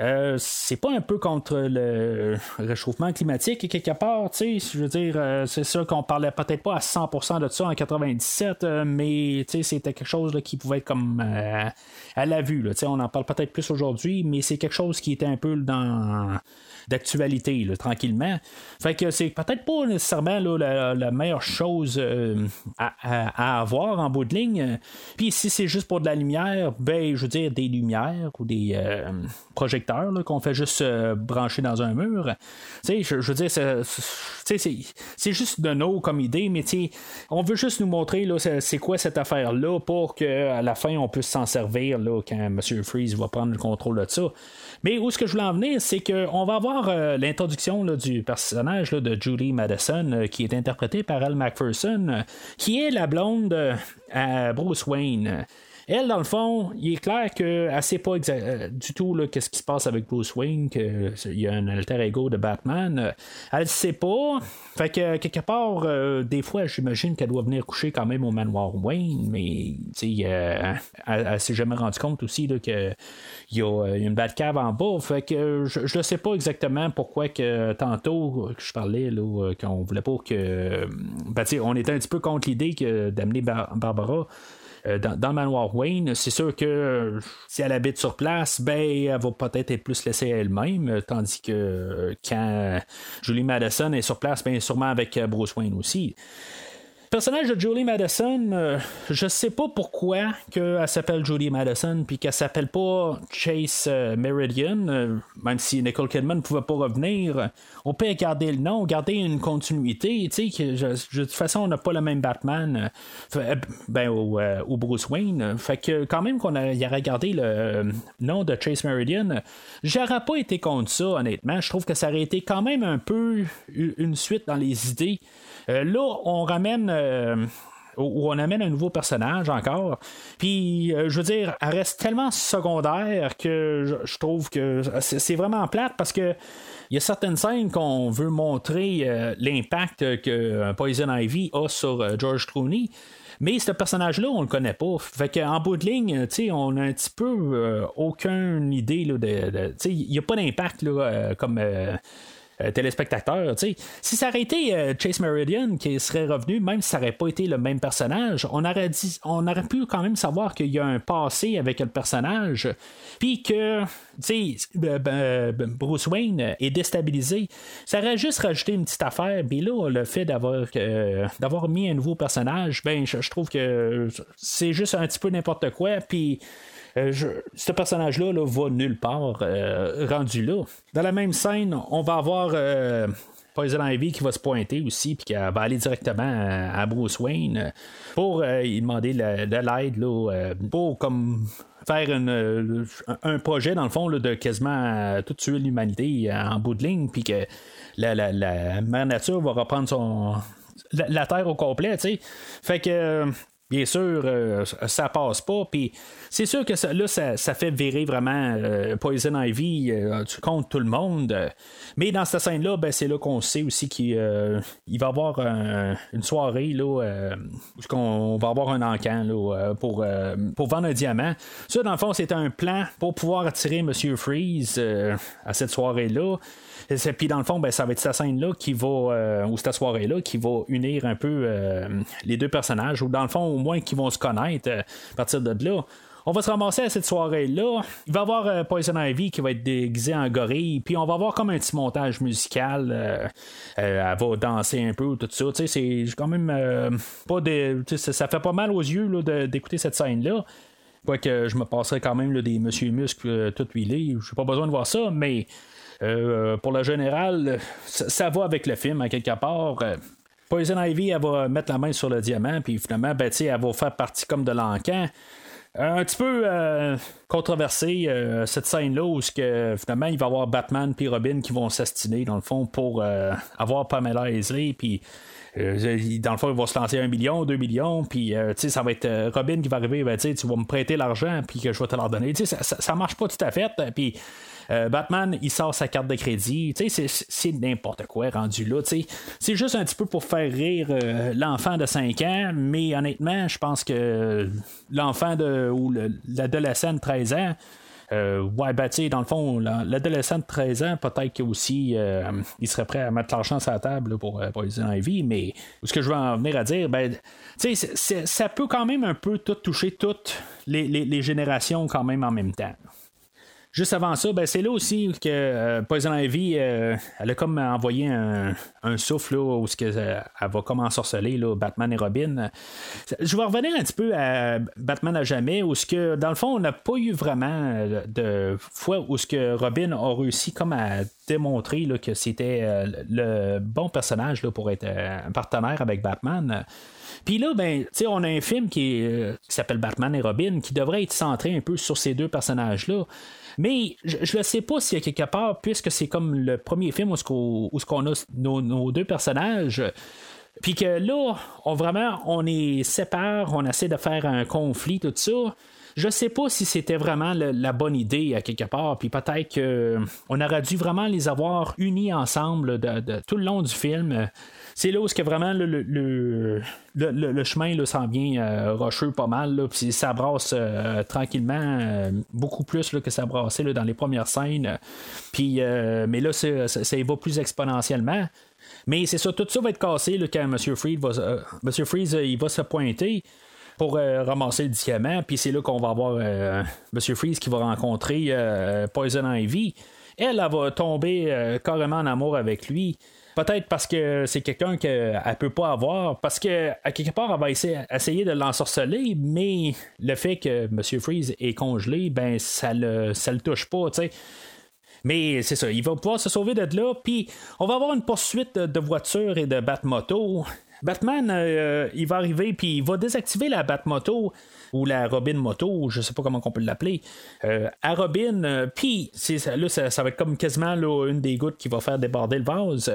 Euh, c'est pas un peu contre le réchauffement climatique quelque part, tu sais, je veux dire, euh, c'est sûr qu'on parlait peut-être pas à 100% de ça en 97, euh, mais tu sais, c'était quelque chose qui pouvait être comme à la vue, tu sais, on en parle peut-être plus aujourd'hui, mais c'est quelque chose qui était un peu dans d'actualité, tranquillement. Fait que c'est peut-être pas nécessairement la, meilleure chose euh, à, avoir en bout de ligne. Puis si c'est juste pour de la lumière, ben, je veux dire, des lumières ou des euh, projecteurs qu'on fait juste euh, brancher dans un mur. Sais, je, veux dire, c'est juste de nos comme idée, mais on veut juste nous montrer c'est quoi cette affaire-là pour qu'à la fin, on puisse s'en servir là, quand M. Freeze va prendre le contrôle de ça. Mais où ce que je voulais en venir, c'est qu'on va avoir euh, l'introduction du personnage de Julie Madison, euh, qui est interprétée par Al McPherson, euh, qui est la blonde à Bruce Wayne. Elle, dans le fond, il est clair qu'elle ne sait pas euh, du tout qu'est-ce qui se passe avec Bruce Wayne, qu'il y a un alter ego de Batman. Elle ne sait pas. Fait que quelque part, euh, des fois, j'imagine qu'elle doit venir coucher quand même au manoir Wayne, mais euh, elle, ne s'est jamais rendue compte aussi qu'il y a une Batcave en bas. Fait que je ne sais pas exactement pourquoi que tantôt que je parlais qu'on voulait pas que. Ben, on était un petit peu contre l'idée d'amener Barbara. Euh, dans, dans, Manoir Wayne, c'est sûr que euh, si elle habite sur place, ben, elle va peut-être être plus laissée elle-même, euh, tandis que quand Julie Madison est sur place, ben, sûrement avec Bruce Wayne aussi personnage de Julie Madison, euh, je sais pas pourquoi qu'elle s'appelle Julie Madison puis qu'elle s'appelle pas Chase euh, Meridian, euh, même si Nicole Kidman ne pouvait pas revenir. On peut garder le nom, garder une continuité. De toute façon, on n'a pas le même Batman ben, au, Bruce Wayne. Fait que quand même qu'on y aurait gardé le nom de Chase Meridian, j'aurais pas été contre ça, honnêtement. Je trouve que ça aurait été quand même un peu une suite dans les idées. Euh, là, on ramène euh, on amène un nouveau personnage encore. Puis, euh, je veux dire, elle reste tellement secondaire que je, trouve que c'est vraiment plate parce que il y a certaines scènes qu'on veut montrer l'impact que Poison Ivy a sur George Clooney. Mais ce personnage-là, on le connaît pas. Fait qu'en bout de ligne, on a un petit peu aucune idée de. Il n'y a pas d'impact comme téléspectateurs. Si ça aurait été euh, Chase Meridian qui serait revenu, même si ça n'aurait pas été le même personnage, on aurait, dit, on aurait pu quand même savoir qu'il y a un passé avec le personnage, puis que Bruce Wayne est déstabilisé. Ça aurait juste rajouté une petite affaire, puis là, le fait d'avoir, euh, d'avoir mis un nouveau personnage, ben, je, je trouve que c'est juste un petit peu n'importe quoi, puis euh, ce personnage-là va nulle part euh, rendu là. Dans la même scène, on va avoir euh, Poison Ivy qui va se pointer aussi, puis qui va aller directement à, Bruce Wayne pour demander de l'aide pour comme faire un projet dans le fond de quasiment tout tuer l'humanité en bout de ligne, puis que la, mère nature va reprendre son la, terre au complet, tu sais. Fait que bien sûr, ça passe pas. Puis c'est sûr que ça, là, ça, fait virer vraiment euh, Poison Ivy euh, contre tout le monde. Mais dans cette scène-là, ben, c'est là qu'on sait aussi qu'il euh, va y avoir une soirée là, où on va avoir un encan là, pour, pour vendre un diamant. Ça, dans le fond, c'est un plan pour pouvoir attirer Monsieur Freeze à cette soirée-là. Puis dans le fond, ben, ça va être cette scène-là qui va, ou cette soirée-là, qui va unir un peu les deux personnages, ou dans le fond, au moins, qui vont se connaître à partir de là. On va se ramasser à cette soirée-là. Il va y avoir euh, Poison Ivy qui va être déguisé en gorille. Puis on va avoir comme un petit montage musical. Euh, euh, elle va danser un peu, tout ça. C'est quand même pas des. Ça fait pas mal aux yeux d'écouter cette scène-là. Quoique je me passerais quand même des Monsieur Muscle tout huilé. J'ai pas besoin de voir ça, mais pour le général, ça, va avec le film à quelque part. Poison Ivy, elle va mettre la main sur le diamant, puis finalement, ben, elle va faire partie comme de l'encan. Euh, un petit peu euh, controversé euh, cette scène-là où que, finalement il va y avoir Batman et Robin qui vont s'astiner dans le fond pour avoir Pamela Isley puis dans le fond, il va se lancer un million, deux millions, puis ça va être Robin qui va arriver, ben, tu vas me prêter l'argent, puis que je vais te leur Ça, ça, ça, marche pas tout à fait, puis euh, Batman, il sort sa carte de crédit. C'est n'importe quoi rendu là. C'est juste un petit peu pour faire rire euh, l'enfant de 5 ans, mais honnêtement, je pense que l'enfant de ou l'adolescent de 13 ans, euh, ouais, ben, dans le fond, l'adolescent de 13 ans, peut-être qu'aussi, euh, il serait prêt à mettre l'argent sur la table pour, pour les vie, mais ce que je veux en venir à dire, ben, ça peut quand même un peu tout toucher toutes les, les générations quand même en même temps. Juste avant ça, ben, c'est là aussi que euh, Poison Ivy, euh, elle a comme envoyé un, souffle où que, euh, elle va comme ensorceler là, Batman et Robin. Je vais revenir un petit peu à Batman à jamais, où ce que, dans le fond, on n'a pas eu vraiment de fois où ce que Robin a réussi comme à démontrer là, que c'était le bon personnage là, pour être un partenaire avec Batman. Puis là, ben, on a un film qui s'appelle Batman et Robin qui devrait être centré un peu sur ces deux personnages-là. Mais je ne sais pas s'il y a quelque part, puisque c'est comme le premier film où, ce qu'on a nos, deux personnages. Puis que là, on vraiment, on est sépare, on essaie de faire un conflit, tout ça. Je sais pas si c'était vraiment la bonne idée à quelque part, puis peut-être qu'on aurait dû vraiment les avoir unis ensemble tout le long du film c'est là où que vraiment le, le, le, chemin là, s'en vient euh, rocheux pas mal. puis ça brasse euh, tranquillement euh, beaucoup plus que ça brassait dans les premières scènes. Puis, mais là, ça, ça, va plus exponentiellement. Mais c'est ça, tout ça va être cassé quand M. Freeze va, Monsieur Freeze, il va se pointer pour ramasser le diamant. Puis c'est là qu'on va avoir M. Freeze qui va rencontrer Poison Ivy. Elle, elle va tomber carrément en amour avec lui. Peut-être parce que c'est quelqu'un qu'elle ne peut pas avoir, parce que à quelque part, elle va essayer, de l'ensorceler, mais le fait que M. Freeze est congelé, ben ça le, le touche pas, tu. Mais c'est ça, il va pouvoir se sauver de là, puis on va avoir une poursuite de voitures et de Batmoto. Batman, euh, il va arriver, puis il va désactiver la Batmoto ou la Robin Moto, je sais pas comment on peut l'appeler, euh, à Robin, euh, puis là, ça, va être comme quasiment une des gouttes qui va faire déborder le vase.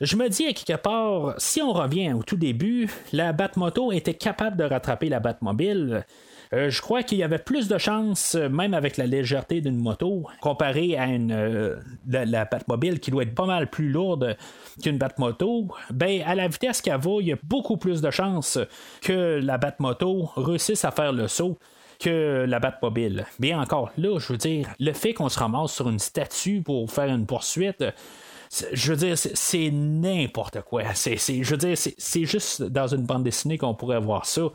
Je me dis à quelque part, si on revient au tout début, la Batmoto était capable de rattraper la Batmobile. Euh, je crois qu'il y avait plus de chances, même avec la légèreté d'une moto, comparé à une, la, Batmobile qui doit être pas mal plus lourde qu'une Batmoto. Ben, à la vitesse qu'elle va, il y a beaucoup plus de chances que la Batmoto réussisse à faire le saut que la Batmobile. Bien encore, là, je veux dire, le fait qu'on se ramasse sur une statue pour faire une poursuite, je veux dire, c'est n'importe quoi. Je veux dire, c'est juste dans une bande dessinée qu'on pourrait voir ça.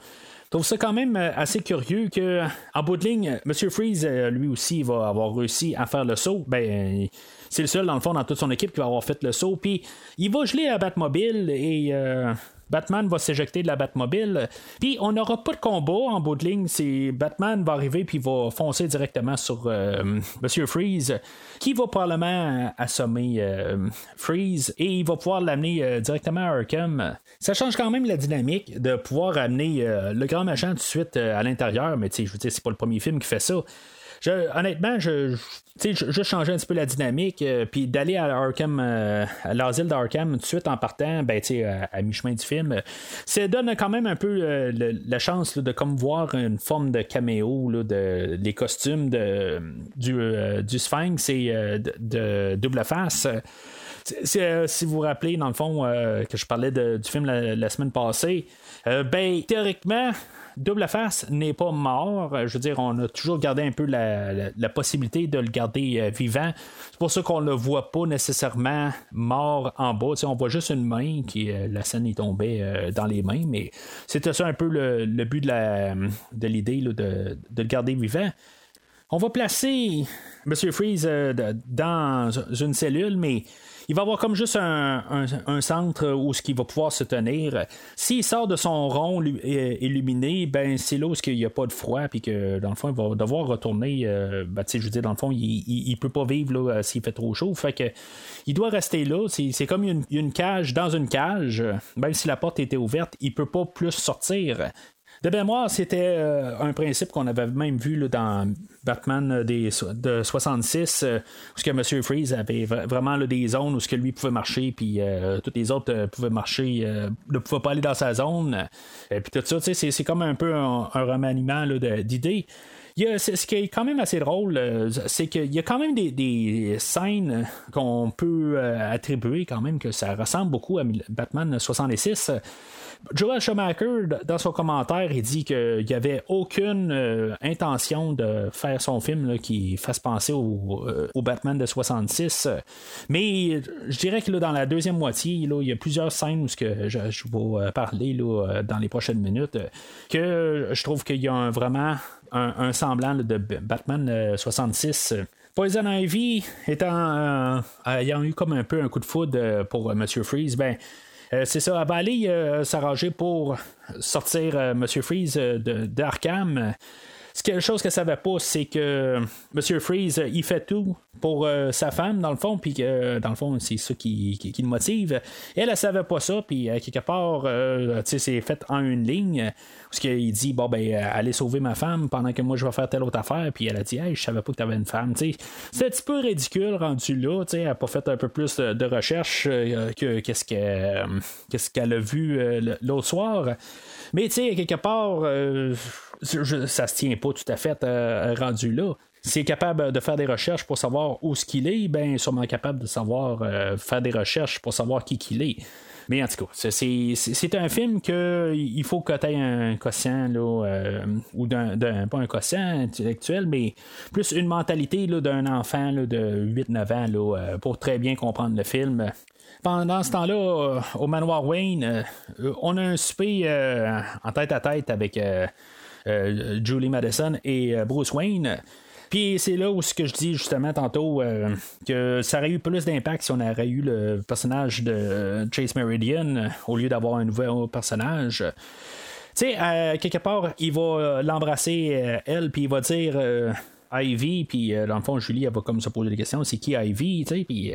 Je trouve ça quand même euh, assez curieux que, en bout de ligne, M. Freeze, euh, lui aussi, va avoir réussi à faire le saut. Ben, c'est le seul, dans le fond, dans toute son équipe qui va avoir fait le saut. Puis, il va geler à Batmobile et. Euh, Batman va s'éjecter de la Batmobile. Puis on n'aura pas de combat en bout de ligne. C'est Batman va arriver puis va foncer directement sur euh, Monsieur Freeze, qui va probablement assommer euh, Freeze et il va pouvoir l'amener euh, directement à Arkham. Ça change quand même la dynamique de pouvoir amener le grand machin tout de suite à l'intérieur. Mais tu sais, je veux dire, c'est pas le premier film qui fait ça honnêtement, je, je, je changeais un petit peu la dynamique, euh, puis d'aller à Arkham, euh, à l'asile d'Arkham tout de suite en partant, ben, à, à mi-chemin du film, ça donne quand même un peu euh, la chance de comme voir une forme de caméo de les costumes de, du, du Sphinx et de, Double Face. Si vous vous rappelez, dans le fond, que je parlais du film la, semaine passée, ben, théoriquement, Double Face n'est pas mort. Je veux dire, on a toujours gardé un peu la, possibilité de le garder euh, vivant. C'est pour ça qu'on ne le voit pas nécessairement mort en bas. on voit juste une main qui euh, la scène est tombée euh, dans les mains, mais c'était ça un peu le, but de l'idée de, de, le garder vivant. On va placer M. Freeze dans une cellule, mais il va avoir comme juste un, centre où ce qu'il va pouvoir se tenir. S'il sort de son rond illuminé, ben c'est là où il n'y a pas de froid, puis que dans le fond, il va devoir retourner. Euh, ben, je veux dire, dans le fond, il, ne peut pas vivre là, s'il fait trop chaud. Fait que il doit rester là. C'est, comme une, une, cage dans une cage. Même si la porte était ouverte, il peut pas plus sortir. De mémoire, c'était euh, un principe qu'on avait même vu dans Batman des, de 66, euh, où que M. Freeze avait vraiment des zones où ce que lui pouvait marcher, puis euh, tous les autres pouvaient marcher, ne pouvaient pas aller dans sa zone. Et puis tout ça, c'est, comme un peu un, remaniement d'idées. Ce qui est quand même assez drôle, c'est qu'il y a quand même des, scènes qu'on peut attribuer quand même que ça ressemble beaucoup à Batman 66. Joel Schumacher, dans son commentaire, il dit qu'il n'y avait aucune euh, intention de faire son film qui fasse penser euh, au, Batman de 66. Mais je dirais que dans la deuxième moitié, il y a plusieurs scènes où je, je vais euh, parler dans les prochaines minutes que je trouve qu'il y a vraiment un, semblant de Batman 66. Poison Ivy étant ayant eu comme un peu un coup de foudre pour Monsieur Freeze, ben euh, c'est ça, elle va aller euh, s'arranger pour sortir euh, Monsieur Freeze d'Arkham. Ce quelque chose qu'elle savait pas, c'est que Monsieur Freeze, il fait tout pour sa femme, dans le fond, puis que dans le fond, c'est ça qui, le motive. Elle, elle savait pas ça, puis quelque part, tu c'est fait en une ligne. Parce qu'il dit, bon, ben, allez sauver ma femme pendant que moi je vais faire telle autre affaire. Puis elle a dit, hey, je savais pas que tu avais une femme. c'est un petit peu ridicule rendu là. Elle n'a pas fait un peu plus de, recherche euh, que qu'est-ce qu'elle euh, a vu euh, l'autre soir. Mais tu sais, quelque part, ça se tient pas tout à fait rendu là. S'il est capable de faire des recherches pour savoir où ce qu'il est, ben sûrement capable de savoir faire des recherches pour savoir qui qu'il est. Mais en tout cas, c'est un film que il faut que tu un quotient, là, euh, ou d'un, pas un quotient intellectuel, mais plus une mentalité d'un enfant là, de 8-9 ans là, euh, pour très bien comprendre le film. Pendant ce temps-là, euh, au manoir Wayne, on a un souper en tête à tête avec Julie Madison et Bruce Wayne. Puis c'est là où ce que je dis justement tantôt euh, que ça aurait eu plus d'impact si on aurait eu le personnage de Chase Meridian euh, au lieu d'avoir un nouveau personnage. Tu sais, euh, quelque part, il va l'embrasser, elle, puis il va dire Ivy, puis dans le fond, Julie, elle va comme se poser des questions c'est qui Ivy, tu sais, puis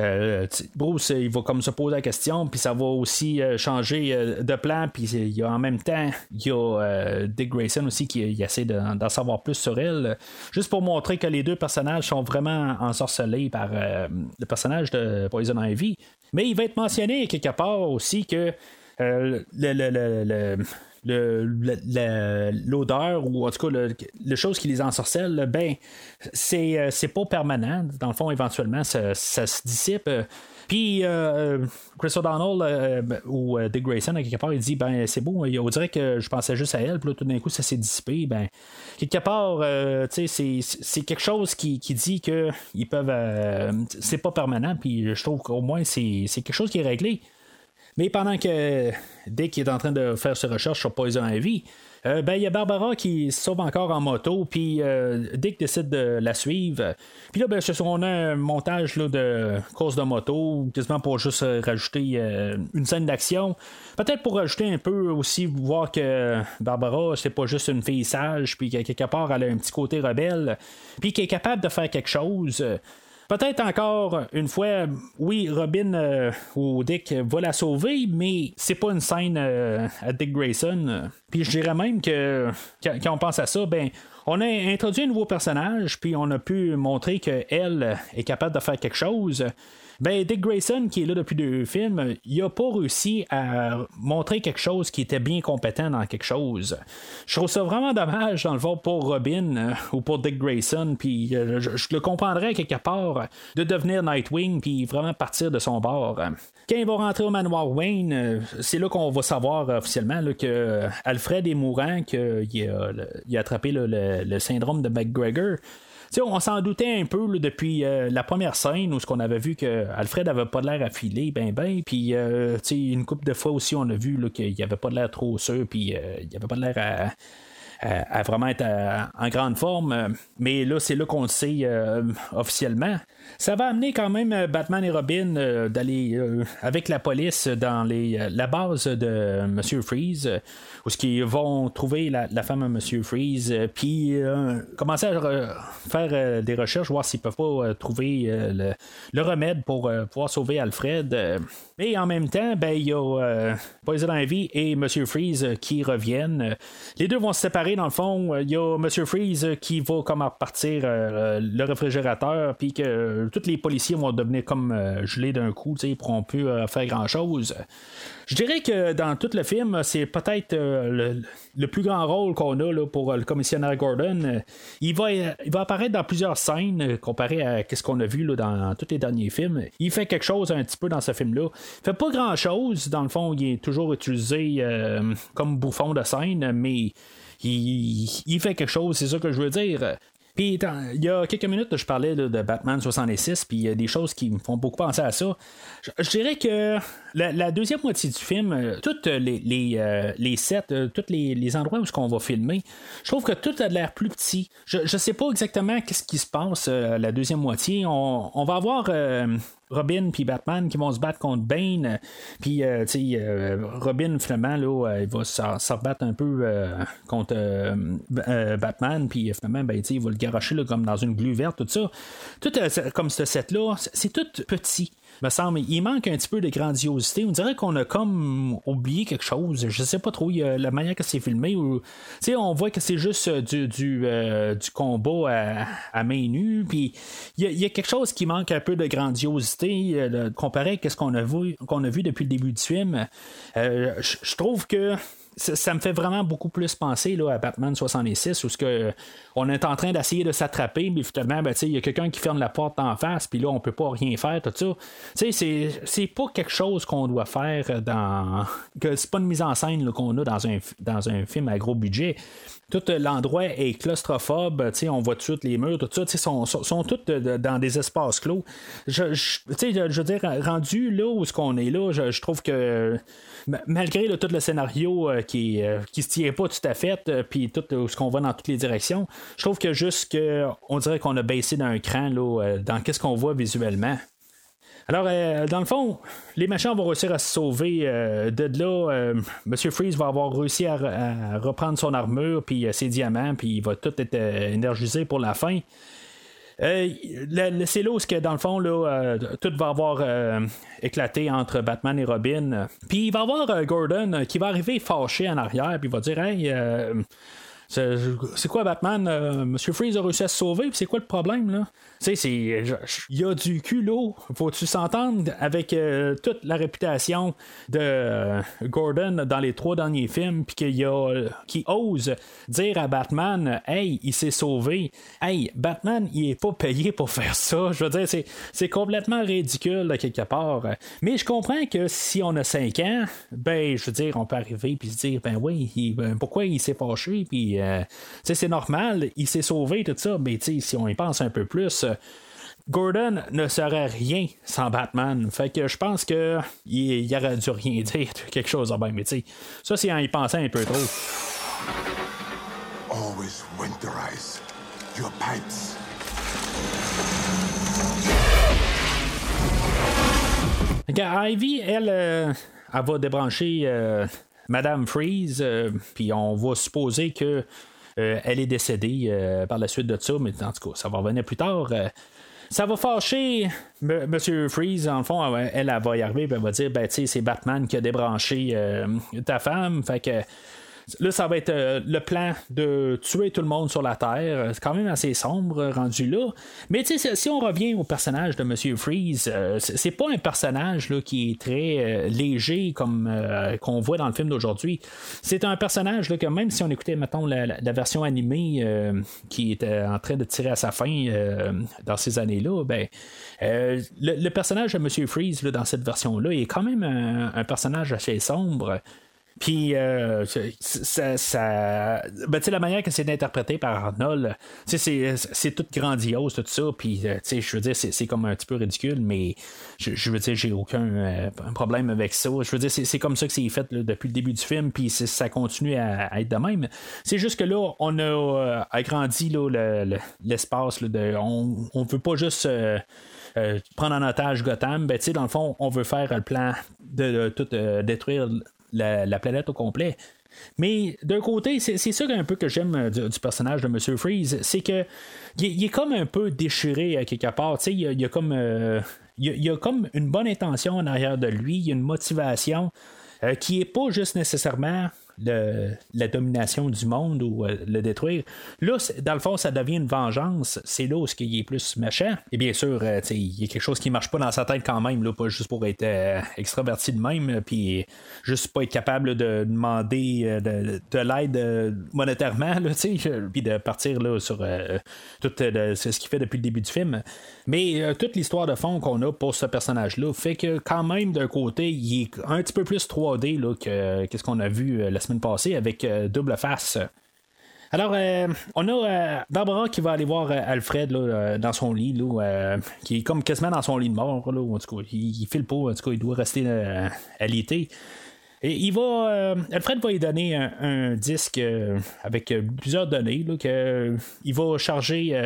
euh, Bruce, il va comme se poser la question, puis ça va aussi euh, changer euh, de plan, puis il y a en même temps, il y a Dick Grayson aussi qui essaie d'en savoir plus sur elle, juste pour montrer que les deux personnages sont vraiment ensorcelés par le personnage de Poison Ivy. Mais il va être mentionné quelque part aussi que le, l'odeur ou en tout cas le, les choses qui les ensorcellent, ben c'est, c'est pas permanent. Dans le fond, éventuellement, ça, se dissipe. Puis euh, Chris O'Donnell euh, ou Dick Grayson, à quelque part, il dit ben c'est beau, on dirait que je pensais juste à elle, puis là, tout d'un coup, ça s'est dissipé. Ben, quelque part, tu sais, c'est quelque chose qui, qui dit que ils peuvent. c'est pas permanent, puis je trouve qu'au moins, c'est quelque chose qui est réglé. Mais pendant que Dick est en train de faire ses recherches sur Poison Ivy, euh, ben, il y a Barbara qui se sauve encore en moto, puis euh, Dick décide de la suivre. Puis là, ben, on a un montage de course de moto, quasiment pour juste euh, rajouter une scène d'action. Peut-être pour rajouter un peu aussi, voir que Barbara, c'est pas juste une fille sage, puis quelque part, elle a un petit côté rebelle, puis qui est capable de faire quelque chose. Peut-être encore une fois, oui, Robin euh, ou Dick va la sauver, mais c'est pas une scène euh, à Dick Grayson. Puis je dirais même que quand, on pense à ça, ben on a introduit un nouveau personnage, puis on a pu montrer qu'elle est capable de faire quelque chose. Ben, Dick Grayson, qui est là depuis deux films, il a pas réussi à montrer quelque chose qui était bien compétent dans quelque chose. Je trouve ça vraiment dommage, dans le pour Robin euh, ou pour Dick Grayson, puis euh, je, le comprendrais quelque part de devenir Nightwing, puis vraiment partir de son bord. Quand il va rentrer au manoir Wayne, euh, c'est là qu'on va savoir officiellement que Alfred est mourant, qu'il a, a, attrapé le, syndrome de McGregor on s'en doutait un peu depuis euh, la première scène où ce qu'on avait vu que Alfred avait pas l'air affilé, ben ben, puis euh, une couple de fois aussi on a vu qu'il avait pas l'air trop sûr, puis euh, il avait pas l'air à vraiment être en grande forme. Mais là, c'est là qu'on le sait officiellement. Ça va amener quand même euh, Batman et Robin euh, d'aller euh, avec la police dans la base de Monsieur Freeze, où ce qu'ils vont trouver la, femme de Monsieur Freeze, puis commencer à faire des recherches, voir s'ils peuvent pas trouver le, remède pour pouvoir sauver Alfred. Mais en même temps, ben il y a Poison Ivy et Monsieur Freeze qui reviennent. Les deux vont se séparer dans le fond. Il y a Monsieur Freeze qui va comme repartir le réfrigérateur, puis que euh, tous les policiers vont devenir comme euh, gelés d'un coup, ils pourront plus euh, faire grand-chose. Je dirais que dans tout le film, c'est peut-être le, plus grand rôle qu'on a là, pour le commissionnaire Gordon. il, va, il va apparaître dans plusieurs scènes comparé à ce qu'on a vu là, dans tous les derniers films. Il fait quelque chose un petit peu dans ce film-là. Il fait pas grand-chose. Dans le fond, il est toujours utilisé comme bouffon de scène, mais il, fait quelque chose, c'est ça que je veux dire. Puis il y a quelques minutes, je parlais de Batman 66, puis il y a des choses qui me font beaucoup penser à ça. Je, dirais que la, deuxième moitié du film, euh, toutes les, les, euh, les sets, euh, tous les, endroits où on va filmer, je trouve que tout a l'air plus petit. Je ne sais pas exactement qu'est-ce qui se passe la deuxième moitié. On, on va avoir Robin puis Batman qui vont se battre contre Bane. Puis, euh, tu sais, euh, Robin, finalement, là, euh, il va se rebattre un peu contre Batman. Puis, finalement, ben, il va le garocher là, comme dans une glue verte, tout ça. Tout comme ce set-là, c'est tout petit me semble. Il manque un petit peu de grandiosité. On dirait qu'on a comme oublié quelque chose. Je sais pas trop la manière que c'est filmé. Ou, on voit que c'est juste euh, du, du, euh, du combat à, main nue. Puis il y, a quelque chose qui manque un peu de grandiosité euh, comparé à ce qu'on a vu qu'on a vu depuis le début du film. je trouve que ça, me fait vraiment beaucoup plus penser là, à Batman 66 où ce que on est en train d'essayer de s'attraper, mais finalement, ben, il y a quelqu'un qui ferme la porte en face, puis là, on peut pas rien faire, tout ça. C'est, pas quelque chose qu'on doit faire dans. que c'est pas une mise en scène qu'on a dans un, dans un film à gros budget tout l'endroit est claustrophobe, on voit tout les murs, tout ça, sont, sont, sont tous dans des espaces clos. Je, je, je veux dire, rendu là où ce qu'on est là, je, trouve que malgré tout le scénario euh, qui, euh, qui se tient pas tout à fait, euh, puis tout ce qu'on voit dans toutes les directions, je trouve que juste que on dirait qu'on a baissé d'un cran là, dans qu'est-ce qu'on voit visuellement. Alors, dans le fond, les machins vont réussir à se sauver de là. Monsieur Freeze va avoir réussi à, reprendre son armure, puis ses diamants, puis il va tout être énergisé pour la fin. C'est là où, que, dans le fond, là, tout va avoir éclaté entre Batman et Robin. Puis il va y avoir Gordon qui va arriver fâché en arrière, puis il va dire Hey, c'est quoi Batman? Euh, Monsieur Freeze a réussi à se sauver, c'est quoi le problème là? Tu sais, c'est. Il y a du culot. Faut-tu s'entendre avec euh, toute la réputation de euh, Gordon dans les trois derniers films, puis qu'il y a. euh, qui ose dire à Batman, hey, il s'est sauvé. Hey, Batman, il est pas payé pour faire ça. Je veux dire, c'est, complètement ridicule quelque part. Mais je comprends que si on a 5 ans, ben, je veux dire, on peut arriver puis se dire, ben oui, ben, pourquoi il s'est fâché, puis, euh, c'est normal, il s'est sauvé, tout ça, mais si on y pense un peu plus, euh, Gordon ne serait rien sans Batman. Fait que je pense que il, il aurait dû rien dire, quelque chose de même. Mais tu ça, c'est en y pensant un peu trop. Always winterize your pipes. Ivy, elle, euh, elle va débrancher euh, Madame Freeze, euh, puis on va supposer que euh, elle est décédée euh, par la suite de ça, mais en tout cas, ça va revenir plus tard. euh. ça va fâcher M- Monsieur Freeze, en fond, elle, va y arriver, elle va dire, ben, tu c'est Batman qui a débranché euh, ta femme, fait que. Là, ça va être euh, le plan de tuer tout le monde sur la Terre. C'est quand même assez sombre euh, rendu là. Mais si on revient au personnage de Monsieur Freeze, euh, c'est pas un personnage là, qui est très euh, léger comme qu'on voit dans le film d'aujourd'hui. C'est un personnage là, que même si on écoutait, mettons, la, version animée qui était en train de tirer à sa fin dans ces années-là, ben, le, personnage de Monsieur Freeze dans cette version-là est quand même un personnage assez sombre. Puis, euh, ben, la manière que c'est interprété par Arnold, c'est, tout grandiose, tout ça. Puis, euh, je veux dire, c'est, comme un petit peu ridicule, mais je, veux dire, j'ai aucun euh, problème avec ça. Je veux dire, c'est, comme ça que c'est fait depuis le début du film, puis ça continue à, être de même. C'est juste que là, on a euh, agrandi le- le- l'espace. là, de, on, on veut pas juste. prendre en otage Gotham, ben, dans le fond, on veut faire le plan de, tout détruire la, la planète au complet. Mais d'un côté, c'est ça un peu que j'aime euh, du, personnage de Monsieur Freeze, c'est que il, est- comme un peu déchiré à quelque part. Euh, y a- il y a comme une bonne intention en arrière de lui, il y a une motivation euh, qui est pas juste nécessairement la domination du monde ou euh, le détruire. Là, dans le fond, ça devient une vengeance. C'est là où ce qui est plus méchant. Et bien sûr, euh, il y a quelque chose qui marche pas dans sa tête quand même, là, pas juste pour être euh, extraverti de même, puis juste pas être capable de demander de, de l'aide monétairement, puis de partir là, sur tout ce qu'il fait depuis le début du film. Mais toute l'histoire de fond qu'on a pour ce personnage-là fait que quand même d'un côté, il est un petit peu plus 3D là, que qu'est-ce qu'on a vu la semaine passée avec euh, Double Face. Alors, euh, on a euh, Barbara qui va aller voir Alfred là, dans son lit, là, qui est comme quasiment dans son lit de mort. Là, en tout cas, il, il file pas, en tout cas, il doit rester euh, alité. Et il va, Alfred va lui donner un, un disque avec plusieurs données là, il va charger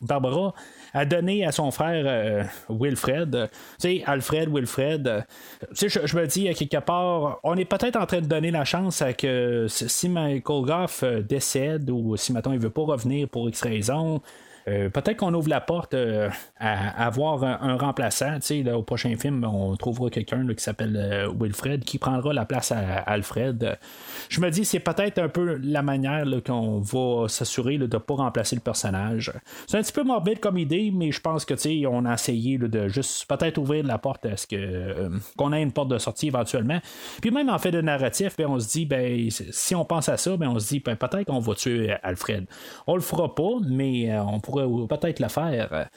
Barbara à donner à son frère euh, Wilfred. Euh, Tu sais, Alfred, Wilfred. euh, tu sais, je, me dis, à quelque part, on est peut-être en train de donner la chance à que si Michael Goff euh, décède ou si, maintenant il veut pas revenir pour X raison, euh, peut-être qu'on ouvre la porte euh, à, avoir un, remplaçant. Au prochain film, on trouvera quelqu'un qui s'appelle euh, Wilfred qui prendra la place à, Alfred. Je me dis, c'est peut-être un peu la manière qu'on va s'assurer de ne pas remplacer le personnage. C'est un petit peu morbide comme idée, mais je pense que on a essayé de juste peut-être ouvrir la porte à ce qu'on ait une porte de sortie éventuellement. Puis même en fait de narratif, ben, on se dit, ben, si on pense à ça, ben, on se dit, ben, peut-être qu'on va tuer Alfred. On le fera pas, mais on pourrait peut-être le faire.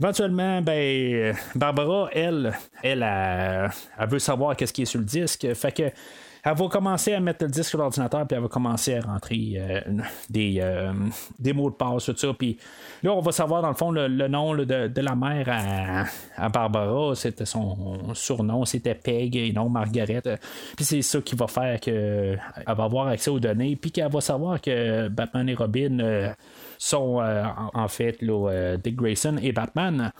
Éventuellement, ben, Barbara, elle, elle, elle, elle veut savoir qu'est-ce qui est sur le disque. Fait que elle va commencer à mettre le disque sur l'ordinateur, puis elle va commencer à rentrer euh, des, euh, des mots de passe, tout ça. Puis là, on va savoir, dans le fond, le, nom de, de la mère à, à Barbara. C'était son surnom, c'était Peg et non Margaret. Puis c'est ça qui va faire qu'elle va avoir accès aux données, puis qu'elle va savoir que Batman et Robin euh, sont euh, en, fait euh, Dick Grayson et Batman.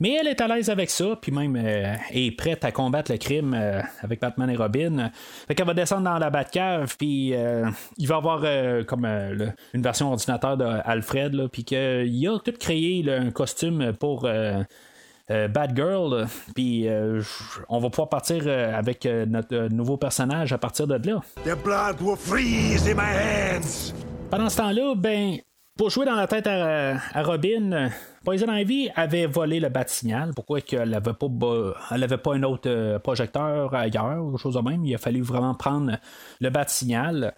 Mais elle est à l'aise avec ça, puis même euh, est prête à combattre le crime euh, avec Batman et Robin. Fait qu'elle va descendre dans la Batcave, puis euh, il va avoir euh, comme euh, une version ordinateur d'Alfred, puis qu'il a tout créé là, un costume pour. Euh, Batgirl, puis euh, on va pouvoir partir euh, avec notre nouveau personnage à partir de là. The blood will freeze in my hands. Pendant ce temps-là, ben, pour jouer dans la tête à, Robin, Poison Ivy avait volé le bat signal. Pourquoi qu'elle n'avait pas, avait pas un autre euh, projecteur ailleurs ou chose de même? Il a fallu vraiment prendre le bat signal.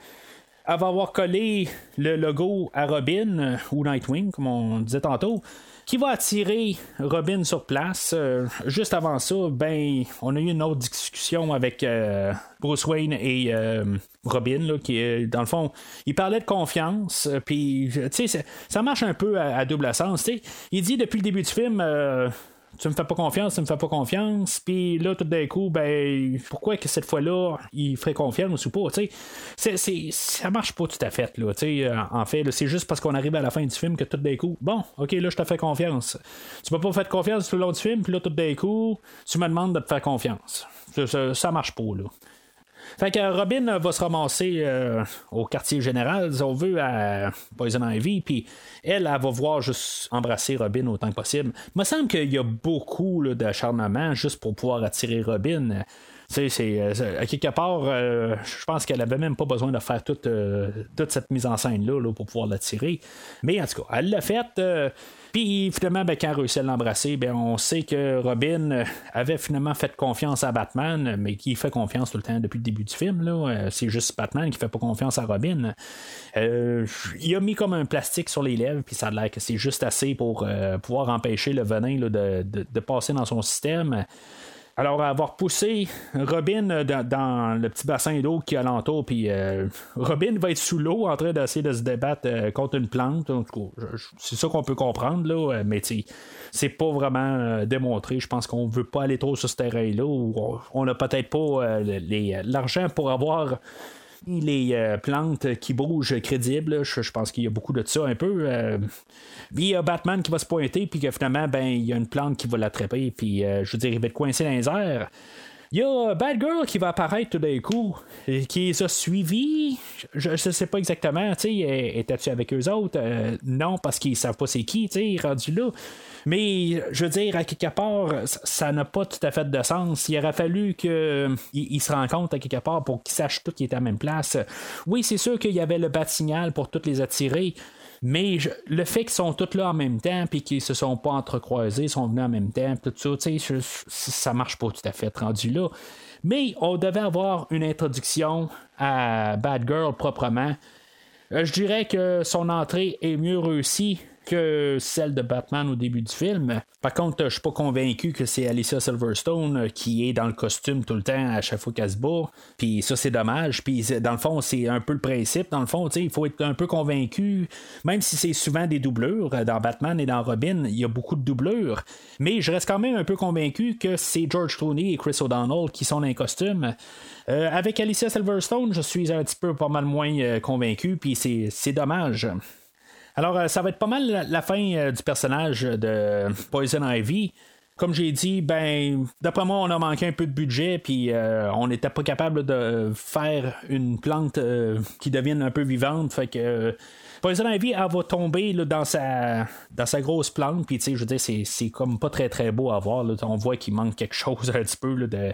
Elle va avoir collé le logo à Robin ou Nightwing, comme on disait tantôt qui va attirer Robin sur place. Euh, juste avant ça, ben, on a eu une autre discussion avec euh, Bruce Wayne et euh, Robin, qui dans le fond, il parlait de confiance, puis tu sais, ça marche un peu à, double sens. Il dit depuis le début du film tu me fais pas confiance, tu me fais pas confiance, puis là, tout d'un coup, ben, pourquoi que cette fois-là, il ferait confiance ou pas, tu sais, ça marche pas tout à fait, là, tu euh, en fait, c'est juste parce qu'on arrive à la fin du film que tout d'un coup, bon, ok, là, je te fais confiance. Tu m'as pas fait confiance tout le long du film, puis là, tout d'un coup, tu me demandes de te faire confiance. Ça, ça marche pas, là. Fait que Robin va se ramasser euh, au quartier général, si on veut, à Poison Ivy, puis elle, elle va voir juste embrasser Robin autant que possible. Il me semble qu'il y a beaucoup d'acharnement juste pour pouvoir attirer Robin. C'est, euh, à quelque part, euh, je pense qu'elle avait même pas besoin de faire toute, cette mise en scène-là là, pour pouvoir l'attirer. Mais en tout cas, elle l'a fait. Puis finalement, ben, quand à l'embrasser, ben, on sait que Robin avait finalement fait confiance à Batman, mais qui fait confiance tout le temps depuis le début du film. Là. Euh, c'est juste Batman qui fait pas confiance à Robin. Euh, il a mis comme un plastique sur les lèvres, puis ça a l'air que c'est juste assez pour euh, pouvoir empêcher le venin de, passer dans son système. Alors, avoir poussé Robin dans, le petit bassin d'eau qui est alentour, puis euh, Robin va être sous l'eau en train d'essayer de se débattre euh, contre une plante. C'est ça qu'on peut comprendre, là, euh, mais c'est pas vraiment démontré. Je pense qu'on veut pas aller trop sur ce terrain-là, on n'a peut-être pas l'argent pour avoir les euh, plantes qui bougent crédibles. Je, pense qu'il y a beaucoup de ça un peu. Euh, il y a Batman qui va se pointer, puis que finalement, ben, il y a une plante qui va l'attraper, puis euh, je veux dire, il va être coincé dans les airs. Il y a Batgirl qui va apparaître tout d'un coup, qui les a suivis. Je ne sais pas exactement, tu sais, était-tu avec eux autres? non, parce qu'ils savent pas c'est qui, tu sais, rendu là. Mais je veux dire, à quelque part, ça n'a pas tout à fait de sens. Il aurait fallu qu'ils euh, se rencontrent à quelque part pour qu'ils sachent tout qui est à la même place. Oui, c'est sûr qu'il y avait le bat signal pour toutes les attirer. Mais le fait qu'ils sont tous là en même temps, puis qu'ils se sont pas entrecroisés, sont venus en même temps, tout ça, sais, ça marche pas tout à fait rendu là. Mais on devait avoir une introduction à Bad Girl proprement. Euh, je dirais que son entrée est mieux réussie que celle de Batman au début du film. Par contre, je suis pas convaincu que c'est Alicia Silverstone euh, qui est dans le costume tout le temps à chaque fois. Puis ça, c'est dommage. Puis dans le fond, c'est un peu le principe. Dans le fond, il faut être un peu convaincu, même si c'est souvent des doublures. Euh, dans Batman et dans Robin, il y a beaucoup de doublures. Mais je reste quand même un peu convaincu que c'est George Clooney et Chris O'Donnell qui sont dans les costumes. Euh, avec Alicia Silverstone, je suis un petit peu pas mal moins convaincu, puis c'est dommage. Alors, euh, ça va être pas mal la, fin euh, du personnage de Poison Ivy. Comme j'ai dit, ben, d'après moi, on a manqué un peu de budget, puis euh, on n'était pas capable de faire une plante qui devienne un peu vivante. Fait que Poison Ivy, elle va tomber dans, sa, dans sa grosse plante, puis tu sais, je veux dire, c'est, comme pas très très beau à voir. On voit qu'il manque quelque chose un petit peu de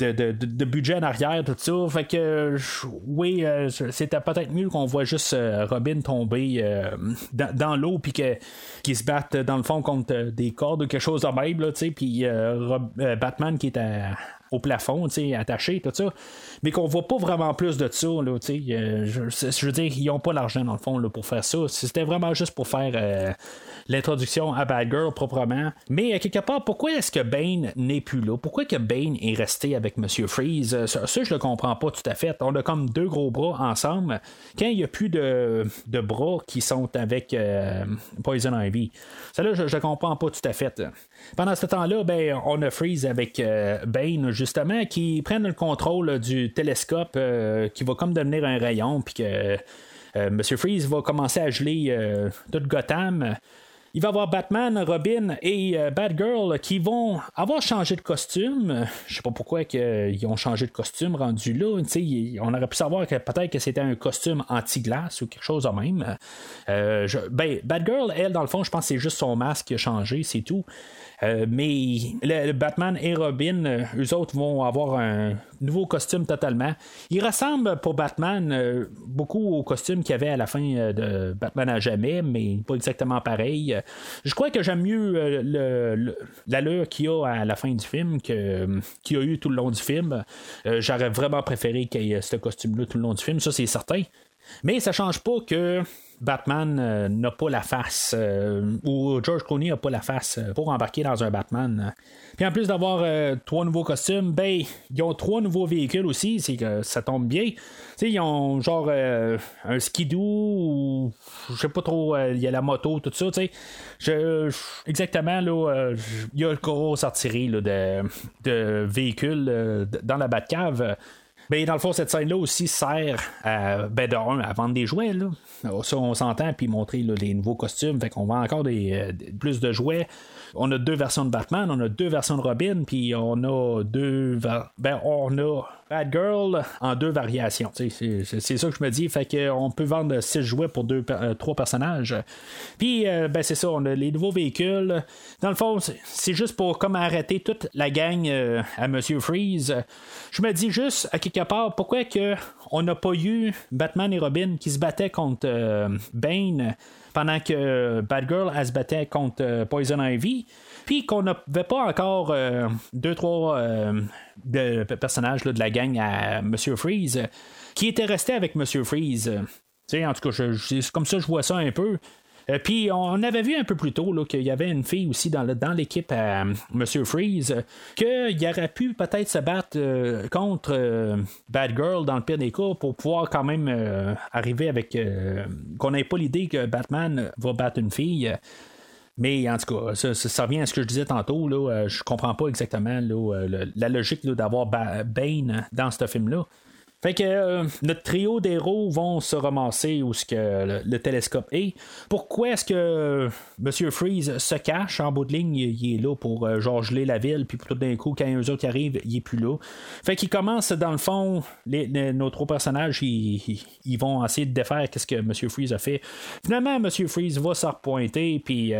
de, budget en arrière, tout ça. Fait que, oui, euh, c'était peut-être mieux qu'on voit juste euh, Robin tomber euh, dans, l'eau, puis qu'il se batte dans le fond contre des cordes ou quelque chose de même, là, puis Batman qui est au plafond, attaché, tout ça. Mais qu'on voit pas vraiment plus de ça, là, je, je, veux dire, ils ont pas l'argent dans le fond là, pour faire ça. C'était vraiment juste pour faire l'introduction à Bad Girl proprement. Mais à quelque part, pourquoi est-ce que Bane n'est plus là? Pourquoi que Bane est resté avec Monsieur Freeze? Euh, ça, je le comprends pas tout à fait. On a comme deux gros bras ensemble. Quand il n'y a plus de, bras qui sont avec euh, Poison Ivy. Ça là, je, ne comprends pas tout à fait. Pendant ce temps-là, ben, on a Freeze avec euh, Bane, justement, qui prennent le contrôle du télescope qui va comme devenir un rayon, puis que Monsieur Freeze va commencer à geler toute Gotham il va avoir Batman, Robin et euh, Batgirl qui vont avoir changé de costume. Je sais pas pourquoi ils ont changé de costume rendu là. on aurait pu savoir que peut-être que c'était un costume anti-glace ou quelque chose de même. Euh, ben, Batgirl, elle, dans le fond, je pense que c'est juste son masque qui a changé, c'est tout. Euh, mais le, Batman et Robin, eux autres vont avoir un nouveau costume totalement. Il ressemble pour Batman beaucoup au costume qu'il y avait à la fin de Batman à jamais, mais pas exactement pareil. Je crois que j'aime mieux l'allure qu'il y a à la fin du film que, qu'il y a eu tout le long du film. J'aurais vraiment préféré qu'il y ait ce costume-là tout le long du film, ça c'est certain. Mais ça change pas que Batman euh, n'a pas la face, euh, ou George Clooney n'a pas la face euh, pour embarquer dans un Batman. Puis en plus d'avoir trois nouveaux costumes, ben, ils ont trois nouveaux véhicules aussi, c'est que ça tombe bien. sais ils ont genre un skidoo, ou je sais pas trop, il y a la moto, tout ça, tu. Exactement, là, il y a le gros artillerie de véhicules dans la Batcave. Ben, dans le fond, cette scène-là aussi sert à, ben, à vendre des jouets. Là. Ça, on s'entend, puis montrer les nouveaux costumes. Fait qu'on vend encore des, plus de jouets on a deux versions de Batman, on a deux versions de Robin, puis on a deux. Ben, on a Bad Girl en deux variations. C'est, ça que je me dis. Fait qu'on peut vendre six jouets pour deux, euh, trois personnages. Puis, euh, ben, c'est ça, on a les nouveaux véhicules. Dans le fond, c'est, juste pour comme arrêter toute la gang euh, à Monsieur Freeze. Je me dis juste, à quelque part, pourquoi que on n'a pas eu Batman et Robin qui se battaient contre Bane? Pendant que Batgirl elle se battait contre euh, Poison Ivy, puis qu'on n'avait pas encore euh, deux, trois euh, personnages de la gang à Monsieur Freeze qui étaient restés avec Monsieur Freeze. en tout cas, c'est comme ça je vois ça un peu. Euh, puis on avait vu un peu plus tôt qu'il y avait une fille aussi dans, l'équipe à euh, Monsieur Freeze, qu'il aurait pu peut-être se battre euh, contre Bad Girl dans le pire des cas pour pouvoir quand même arriver avec. qu'on n'ait pas l'idée que Batman va battre une fille. Mais en tout cas, ça, revient à ce que je disais tantôt. Là, je comprends pas exactement la logique d'avoir Bane dans ce film-là. Fait que euh, notre trio d'héros vont se ramasser où ce que le, télescope est. Pourquoi est-ce que euh, Monsieur Freeze se cache en bout de ligne? Il, est là pour euh, genre geler la ville, puis tout d'un coup, quand eux autres arrivent, il est plus là. Fait qu'il commence dans le fond, nos trois personnages, ils, vont essayer de défaire qu'est-ce que Monsieur Freeze a fait. Finalement, Monsieur Freeze va se repointer, puis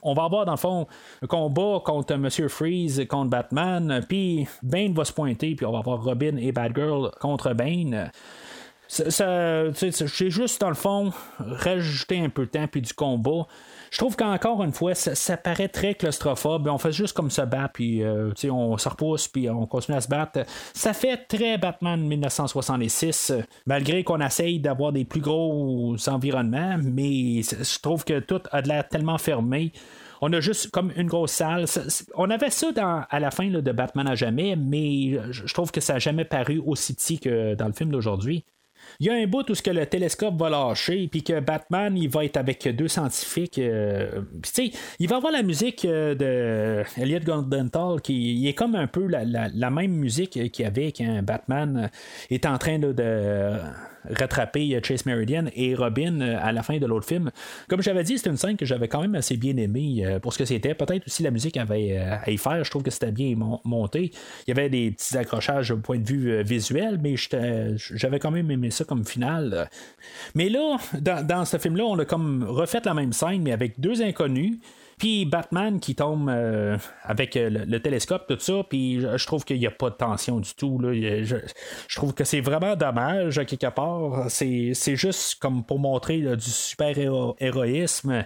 on va avoir dans le fond un combat contre Monsieur Freeze contre Batman, puis Bane va se pointer, puis on va avoir Robin et Batgirl contre J'ai juste, dans le fond, rajouté un peu de temps puis du combat. Je trouve qu'encore une fois, ça, paraît très claustrophobe. On fait juste comme se battre, puis euh, on se repousse, puis on continue à se battre. Ça fait très Batman 1966, malgré qu'on essaye d'avoir des plus gros environnements, mais je trouve que tout a de l'air tellement fermé. On a juste comme une grosse salle. On avait ça à la fin de Batman à jamais, mais je trouve que ça n'a jamais paru aussi petit que dans le film d'aujourd'hui. Il y a un bout où ce que le télescope va lâcher, puis que Batman, il va être avec deux scientifiques. Euh, sais, il va avoir la musique euh, de Elliot Goldenthal, qui est comme un peu la, même musique qu'il y avait quand Batman est en train de rattraper Chase Meridian et Robin euh, à la fin de l'autre film. Comme j'avais dit, c'est une scène que j'avais quand même assez bien aimée euh, pour ce que c'était. Peut-être aussi la musique avait euh, à y faire. Je trouve que c'était bien monté. Il y avait des petits accrochages au point de vue visuel, mais j'avais quand même aimé ça comme finale. Mais là, dans, dans ce film-là, on a comme refait la même scène, mais avec deux inconnus. Puis Batman qui tombe euh, avec euh, le, télescope, tout ça, puis je, trouve qu'il n'y a pas de tension du tout. Là. Je, trouve que c'est vraiment dommage, quelque part. C'est, juste comme pour montrer du super-héroïsme,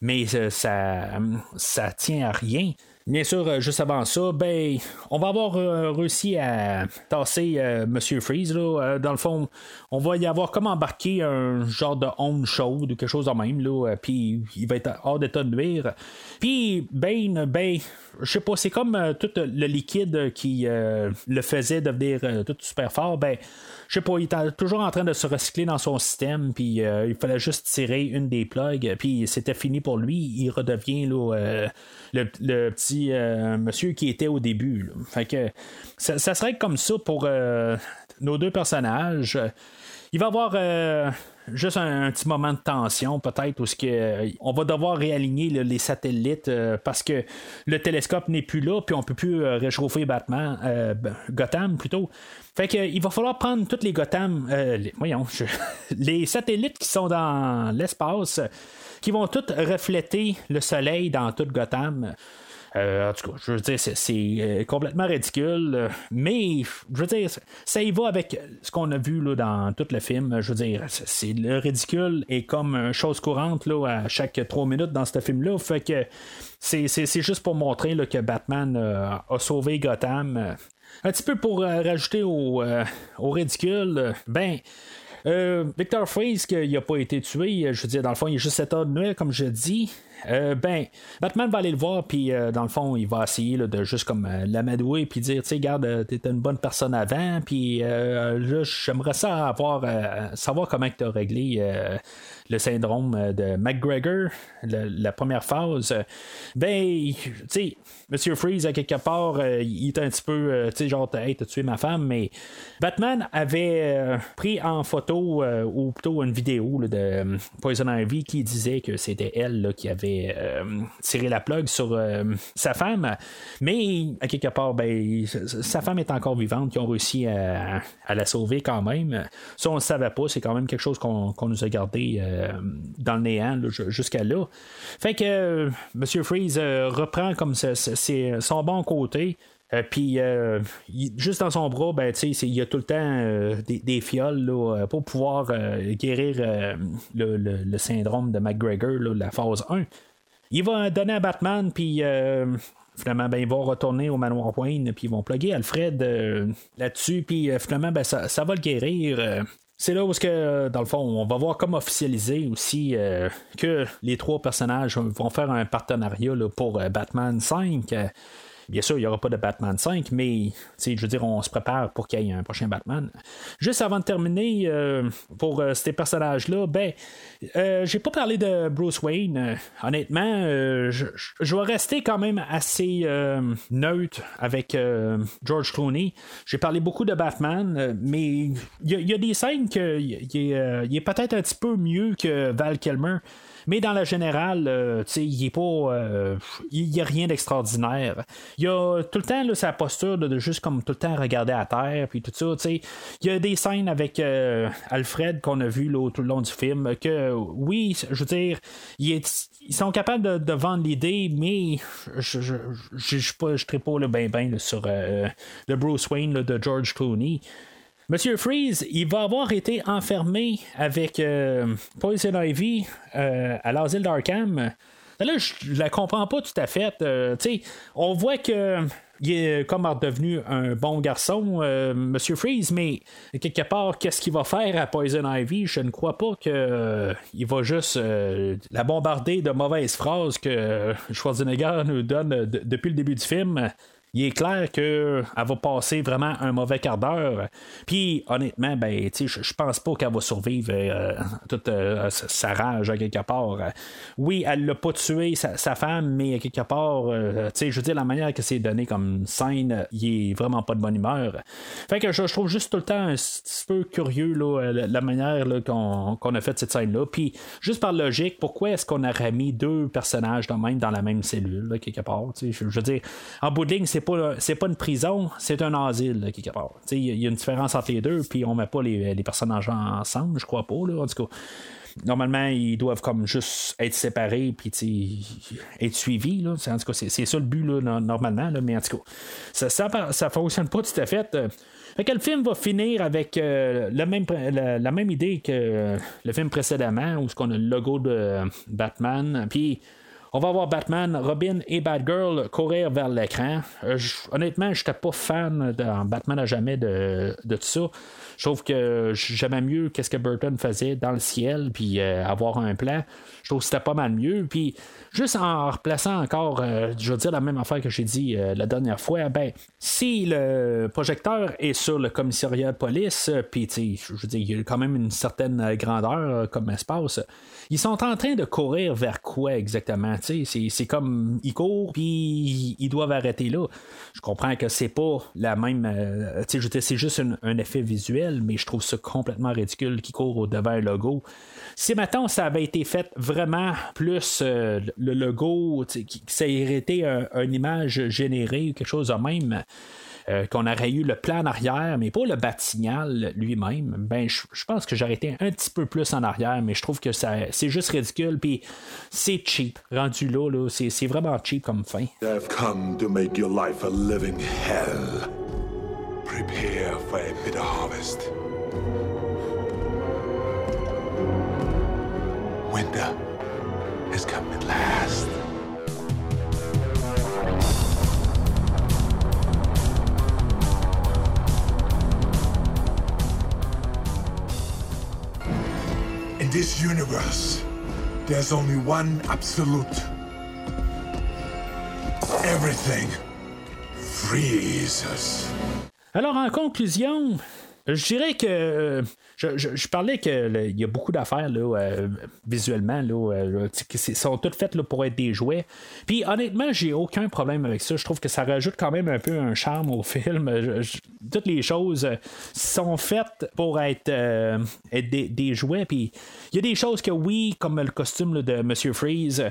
mais euh, ça, ça tient à rien. Bien sûr, euh, juste avant ça, ben, on va avoir euh, réussi à tasser euh, Monsieur Freeze. Là. dans le fond, on va y avoir comme embarqué un genre de onde chaude ou quelque chose de même. Là, puis il va être hors d'état de nuire. Puis Bane, ben, je sais pas, c'est comme tout le liquide qui le faisait devenir tout super fort. Ben, je sais pas, il était toujours en train de se recycler dans son système, puis il fallait juste tirer une des plugs, puis c'était fini pour lui. Il redevient là, le, petit euh, monsieur qui était au début. Fait que ça, serait comme ça pour euh, nos deux personnages. Il va avoir euh, juste un, petit moment de tension, peut-être, où ce on va devoir réaligner les satellites parce que le télescope n'est plus là, puis on peut plus réchauffer Batman, Gotham plutôt. Fait que, il va falloir prendre toutes les Gotham, voyons, les satellites qui sont dans l'espace qui vont toutes refléter le soleil dans toute Gotham. En tout cas, je veux dire, c'est complètement ridicule, mais je veux dire, ça y va avec ce qu'on a vu là, dans tout le film. Je veux dire, c'est le ridicule est comme chose courante là, à chaque trois minutes dans ce film-là. Fait que c'est juste pour montrer que Batman a sauvé Gotham. Un petit peu pour rajouter au, au ridicule, ben. Victor Freeze, qui n'a pas été tué, je veux dire, dans le fond, il est juste 7 heures de nuit, comme je dis. Euh, ben, Batman va aller le voir, puis euh, dans le fond, il va essayer de juste comme euh, l'amadouer, puis dire, tu sais, garde, t'étais une bonne personne avant, puis là, j'aimerais ça avoir, savoir comment tu as réglé le syndrome de McGregor, la première phase. Ben, tu sais, Monsieur Freeze, à quelque part, il est un petit peu, tu sais, genre, hey, t'as tué ma femme, mais Batman avait pris en photo, ou plutôt une vidéo de Poison Ivy qui disait que c'était elle qui avait euh, tiré la plug sur euh, sa femme. Mais à quelque part, ben, sa femme est encore vivante. Ils ont réussi à, la sauver quand même. Ça, on ne savait pas. C'est quand même quelque chose qu'on nous a gardé euh, dans le néant jusqu'à là. Fait que M. Freeze reprend comme son bon côté. Puis juste dans son bras, ben, il y a tout le temps des, fioles pour pouvoir guérir le, syndrome de McGregor, la phase 1. Il va donner à Batman, puis euh, finalement, ben, ils retourner au manoir Wayne, puis ils vont plugger Alfred euh, là-dessus, puis euh, finalement, ben, ça, va le guérir. c'est là où, que, dans le fond, on va voir comme officialiser aussi que les trois personnages vont faire un partenariat pour Batman 5. Bien sûr, il n'y aura pas de Batman 5, mais je veux dire, on se prépare pour qu'il y ait un prochain Batman. Juste avant de terminer, euh, pour euh, ces personnages-là, ben, euh, j'ai pas parlé de Bruce Wayne. honnêtement, je, vais rester quand même assez neutre avec George Clooney. J'ai parlé beaucoup de Batman, mais il y, a des scènes qu'il est peut-être un petit peu mieux que Val Kilmer. Mais dans la générale, il. Euh, il n'y a rien d'extraordinaire. Il y a tout le temps sa posture de, juste comme tout le temps regarder à terre, puis tout ça. Il y a des scènes avec euh, Alfred qu'on a vu tout le long du film que, oui, je veux dire, ils sont capables de, vendre l'idée, mais je je je je pas le ben ben sur le Bruce Wayne de George Clooney. Monsieur Freeze, il va avoir été enfermé avec euh, Poison Ivy euh, à l'asile d'Arkham. Là, je la comprends pas tout à fait. Euh, on voit que il est comme devenu un bon garçon, Monsieur Freeze, mais quelque part, qu'est-ce qu'il va faire à Poison Ivy? Je ne crois pas qu'il va juste la bombarder de mauvaises phrases que Schwarzenegger nous donne depuis le début du film il est clair qu'elle va passer vraiment un mauvais quart d'heure. Puis, honnêtement, ben, je, pense pas qu'elle va survivre euh, toute euh, sa rage à quelque part. Oui, elle l'a pas tué, sa, femme, mais à quelque part, euh, je veux dire, la manière que c'est donné comme scène, il est vraiment pas de bonne humeur. Fait que je, trouve juste tout le temps un petit peu curieux la, manière qu'on, a fait cette scène-là. Puis, juste par logique, pourquoi est-ce qu'on aurait mis deux personnages dans, même dans la même cellule, quelque part? Je, je veux dire, en bout c'est c'est pas une prison, c'est un asile, quelque part. Il y, a une différence entre les deux, puis on met pas les, personnages ensemble, je crois pas, là, en tout cas. Normalement, ils doivent comme juste être séparés puis être suivis. Là. En tout cas, c'est, ça le but normalement, mais en tout cas, ça, ça, fonctionne pas tout à fait. Que le film va finir avec euh, même, la, même idée que le film précédemment, où on a le logo de Batman. Puis on va voir Batman, Robin et Batgirl courir vers l'écran. Euh, honnêtement, je n'étais pas fan de Batman à jamais de, de tout ça. Je trouve que j'aimais mieux qu'est-ce que Burton faisait dans le ciel, puis euh, avoir un plan. Je trouve que c'était pas mal mieux. Puis juste en replaçant encore, euh, je veux dire la même affaire que j'ai dit euh, la dernière fois, ben si le projecteur est sur le commissariat de police, puis je veux dire, il y a quand même une certaine grandeur comme espace. Ils sont en train de courir vers quoi exactement? C'est comme ils courent puis ils doivent arrêter là. Je comprends que c'est pas la même. c'est juste un effet visuel mais je trouve ça complètement ridicule qui court au devant un logo. Si maintenant ça avait été fait vraiment plus euh, le logo, qui, ça aurait été une image générée quelque chose de même. qu'on aurait eu le plan en arrière, mais pas le batignal lui-même, ben je, pense que j'aurais été un petit peu plus en arrière, mais je trouve que c'est juste ridicule, puis c'est cheap. Rendu là, là c'est, vraiment cheap comme fin. I've come to make your life a living hell. Prepare for a bitter harvest. Winter has come at last. In this universe, there's only one absolute. Everything freezes. Alors, en conclusion, je dirais que euh, je, parlais qu'il y a beaucoup d'affaires là, euh, visuellement là, euh, qui sont toutes faites là, pour être des jouets. Puis honnêtement, j'ai aucun problème avec ça. Je trouve que ça rajoute quand même un peu un charme au film. toutes les choses sont faites pour être, des, jouets. Puis il y a des choses que oui, comme le costume de Monsieur Freeze,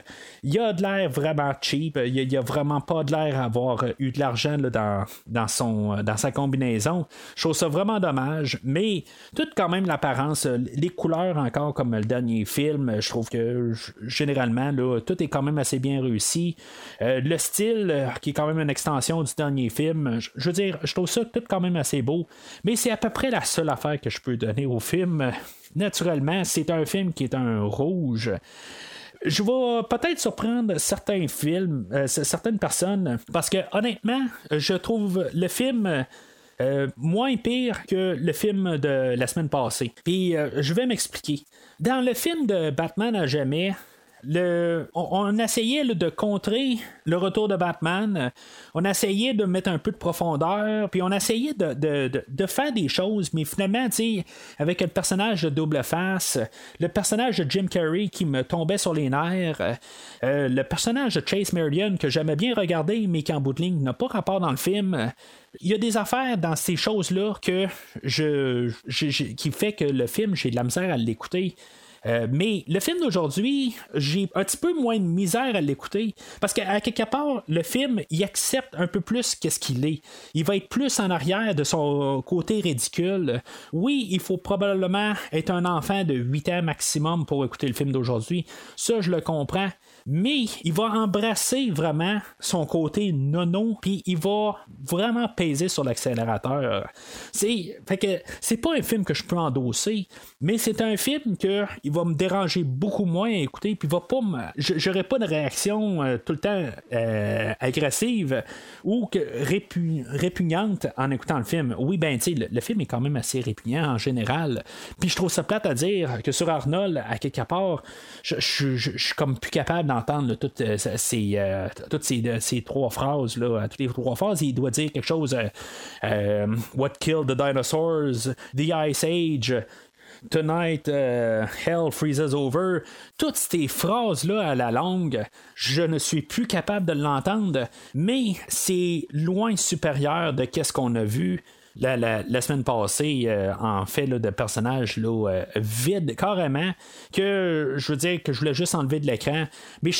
il a de l'air vraiment cheap. Il n'y a, vraiment pas de l'air avoir eu de l'argent dans, dans, dans sa combinaison. Je trouve ça vraiment dommage. Mais tout quand même l'apparence, les couleurs encore comme le dernier film, je trouve que généralement tout est quand même assez bien réussi. Euh, le style, euh, qui est quand même une extension du dernier film, je, veux dire, je trouve ça tout quand même assez beau, mais c'est à peu près la seule affaire que je peux donner au film. Naturellement, c'est un film qui est un rouge je vais peut-être surprendre certains films, certaines personnes, parce que honnêtement, je trouve le film euh, moins pire que le film de la semaine passée. Puis euh, je vais m'expliquer. Dans le film de Batman à jamais, on, essayait de contrer le retour de Batman. On essayait de mettre un peu de profondeur, puis on essayait de, faire des choses, mais finalement, avec le personnage de Double Face, le personnage de Jim Carrey qui me tombait sur les nerfs, euh, le personnage de Chase Meridian que j'aimais bien regarder, mais qui en bout de ligne n'a pas rapport dans le film. Il y a des affaires dans ces choses-là que je, qui fait que le film, j'ai de la misère à l'écouter. Euh, mais le film d'aujourd'hui, j'ai un petit peu moins de misère à l'écouter parce qu'à quelque part, le film, il accepte un peu plus qu'est-ce qu'il est. Il va être plus en arrière de son côté ridicule. Oui, il faut probablement être un enfant de 8 ans maximum pour écouter le film d'aujourd'hui. Ça, je le comprends mais il va embrasser vraiment son côté nono, puis il va vraiment peser sur l'accélérateur. C'est, pas un film que je peux endosser, mais c'est un film que il va me déranger beaucoup moins à écouter, puis va pas me, j'aurai pas de réaction euh, tout le temps euh, agressive ou répugnante en écoutant le film. Oui, ben tu le, film est quand même assez répugnant en général. Puis je trouve ça plate à dire que sur Arnold, à quelque part, je suis comme plus capable entendre toutes, euh, ces, euh, toutes ces, ces, trois phrases, là, toutes les trois phrases, il doit dire quelque chose euh, What killed the dinosaurs, The Ice Age. Tonight, Hell freezes over. Toutes ces phrases-là à la longue, je ne suis plus capable de l'entendre, mais c'est loin supérieur de qu'est-ce qu'on a vu la, semaine passée euh, en fait de personnages là, euh, vides carrément que je veux dire que je voulais juste enlever de l'écran. Mais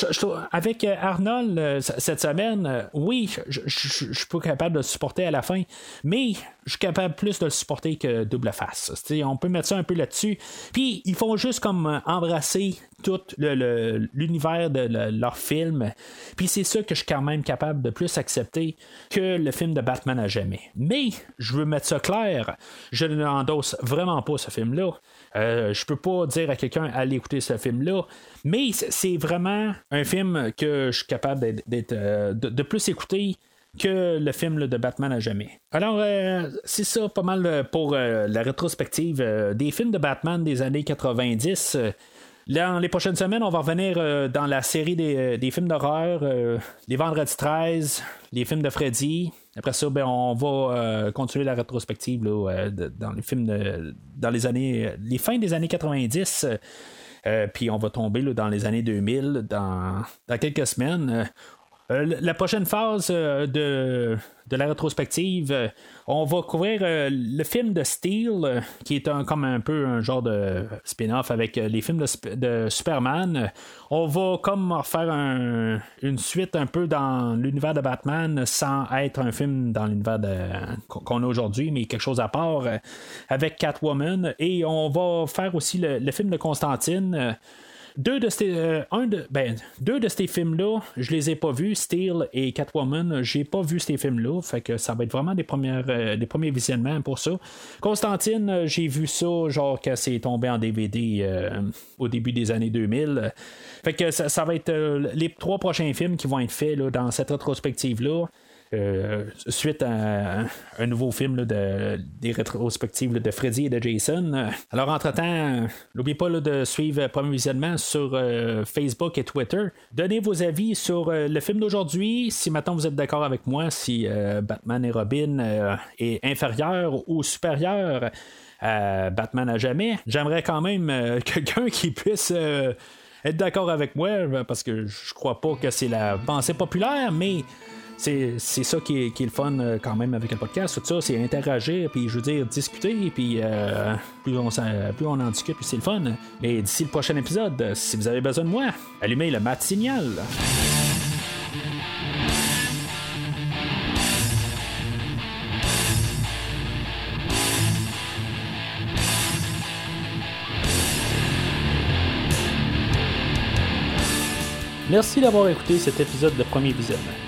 avec euh, Arnold cette semaine, oui, je, suis pas capable de supporter à la fin, mais je suis capable plus de le supporter que double face. on peut mettre ça un peu là-dessus. Puis ils font juste comme embrasser tout l'univers de leur film. Puis c'est ça que je suis quand même capable de plus accepter que le film de Batman à jamais. Mais je veux mettre ça clair, je n'endosse vraiment pas ce film-là. Euh, je peux pas dire à quelqu'un allez écouter ce film-là, mais c'est vraiment un film que je suis capable d'être, euh, de, plus écouter que le film de Batman à jamais. Alors, euh, c'est ça pas mal pour la rétrospective des films de Batman des années 90. Dans les prochaines semaines, on va revenir euh, dans la série des, euh, films d'horreur, euh, les Vendredi 13, les films de Freddy. Après ça, ben, on va continuer la rétrospective dans les films dans les années. les fins des années 90. puis on va tomber dans les années 2000 dans, quelques semaines. Euh, la prochaine phase euh, de, de, la rétrospective, euh, on va couvrir le film de Steel, qui est un, comme un peu un genre de spin-off avec les films de, Superman. On va comme faire une suite un peu dans l'univers de Batman sans être un film dans l'univers qu'on a aujourd'hui, mais quelque chose à part avec Catwoman. Et on va faire aussi le film de Constantine. Deux de ces, euh, un de, ben, deux de ces films-là, je les ai pas vus, Steel et Catwoman, j'ai pas vu ces films-là, fait que ça va être vraiment des, premières, euh, des premiers visionnements pour ça. Constantine, euh, j'ai vu ça, genre quand c'est tombé en DVD au début des années 2000. Fait que ça, ça va être les trois prochains films qui vont être faits là, dans cette rétrospective-là. Euh, suite à un nouveau film de, des rétrospectives de Freddy et de Jason. Alors, entre-temps, n'oubliez pas de suivre Premier Visionnement sur euh, Facebook et Twitter. Donnez vos avis sur euh, le film d'aujourd'hui. Si maintenant vous êtes d'accord avec moi, si Batman et Robin est inférieur ou supérieur à Batman à jamais, j'aimerais quand même quelqu'un qui puisse être d'accord avec moi, parce que je crois pas que c'est la pensée populaire, mais c'est ça qui est, qui est, le fun euh, quand même avec le podcast. Tout ça, c'est interagir, puis je veux dire, discuter, puis euh, plus, on, plus on en discute, plus c'est le fun. Mais d'ici le prochain épisode, si vous avez besoin de moi, allumez le mat signal. Merci d'avoir écouté cet épisode de Premier Visionnement.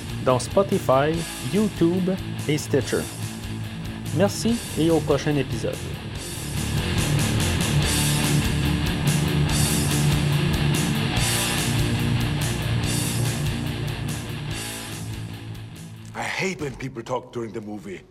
dans Spotify, YouTube et Stitcher. Merci et au prochain épisode. I hate when people talk during the movie.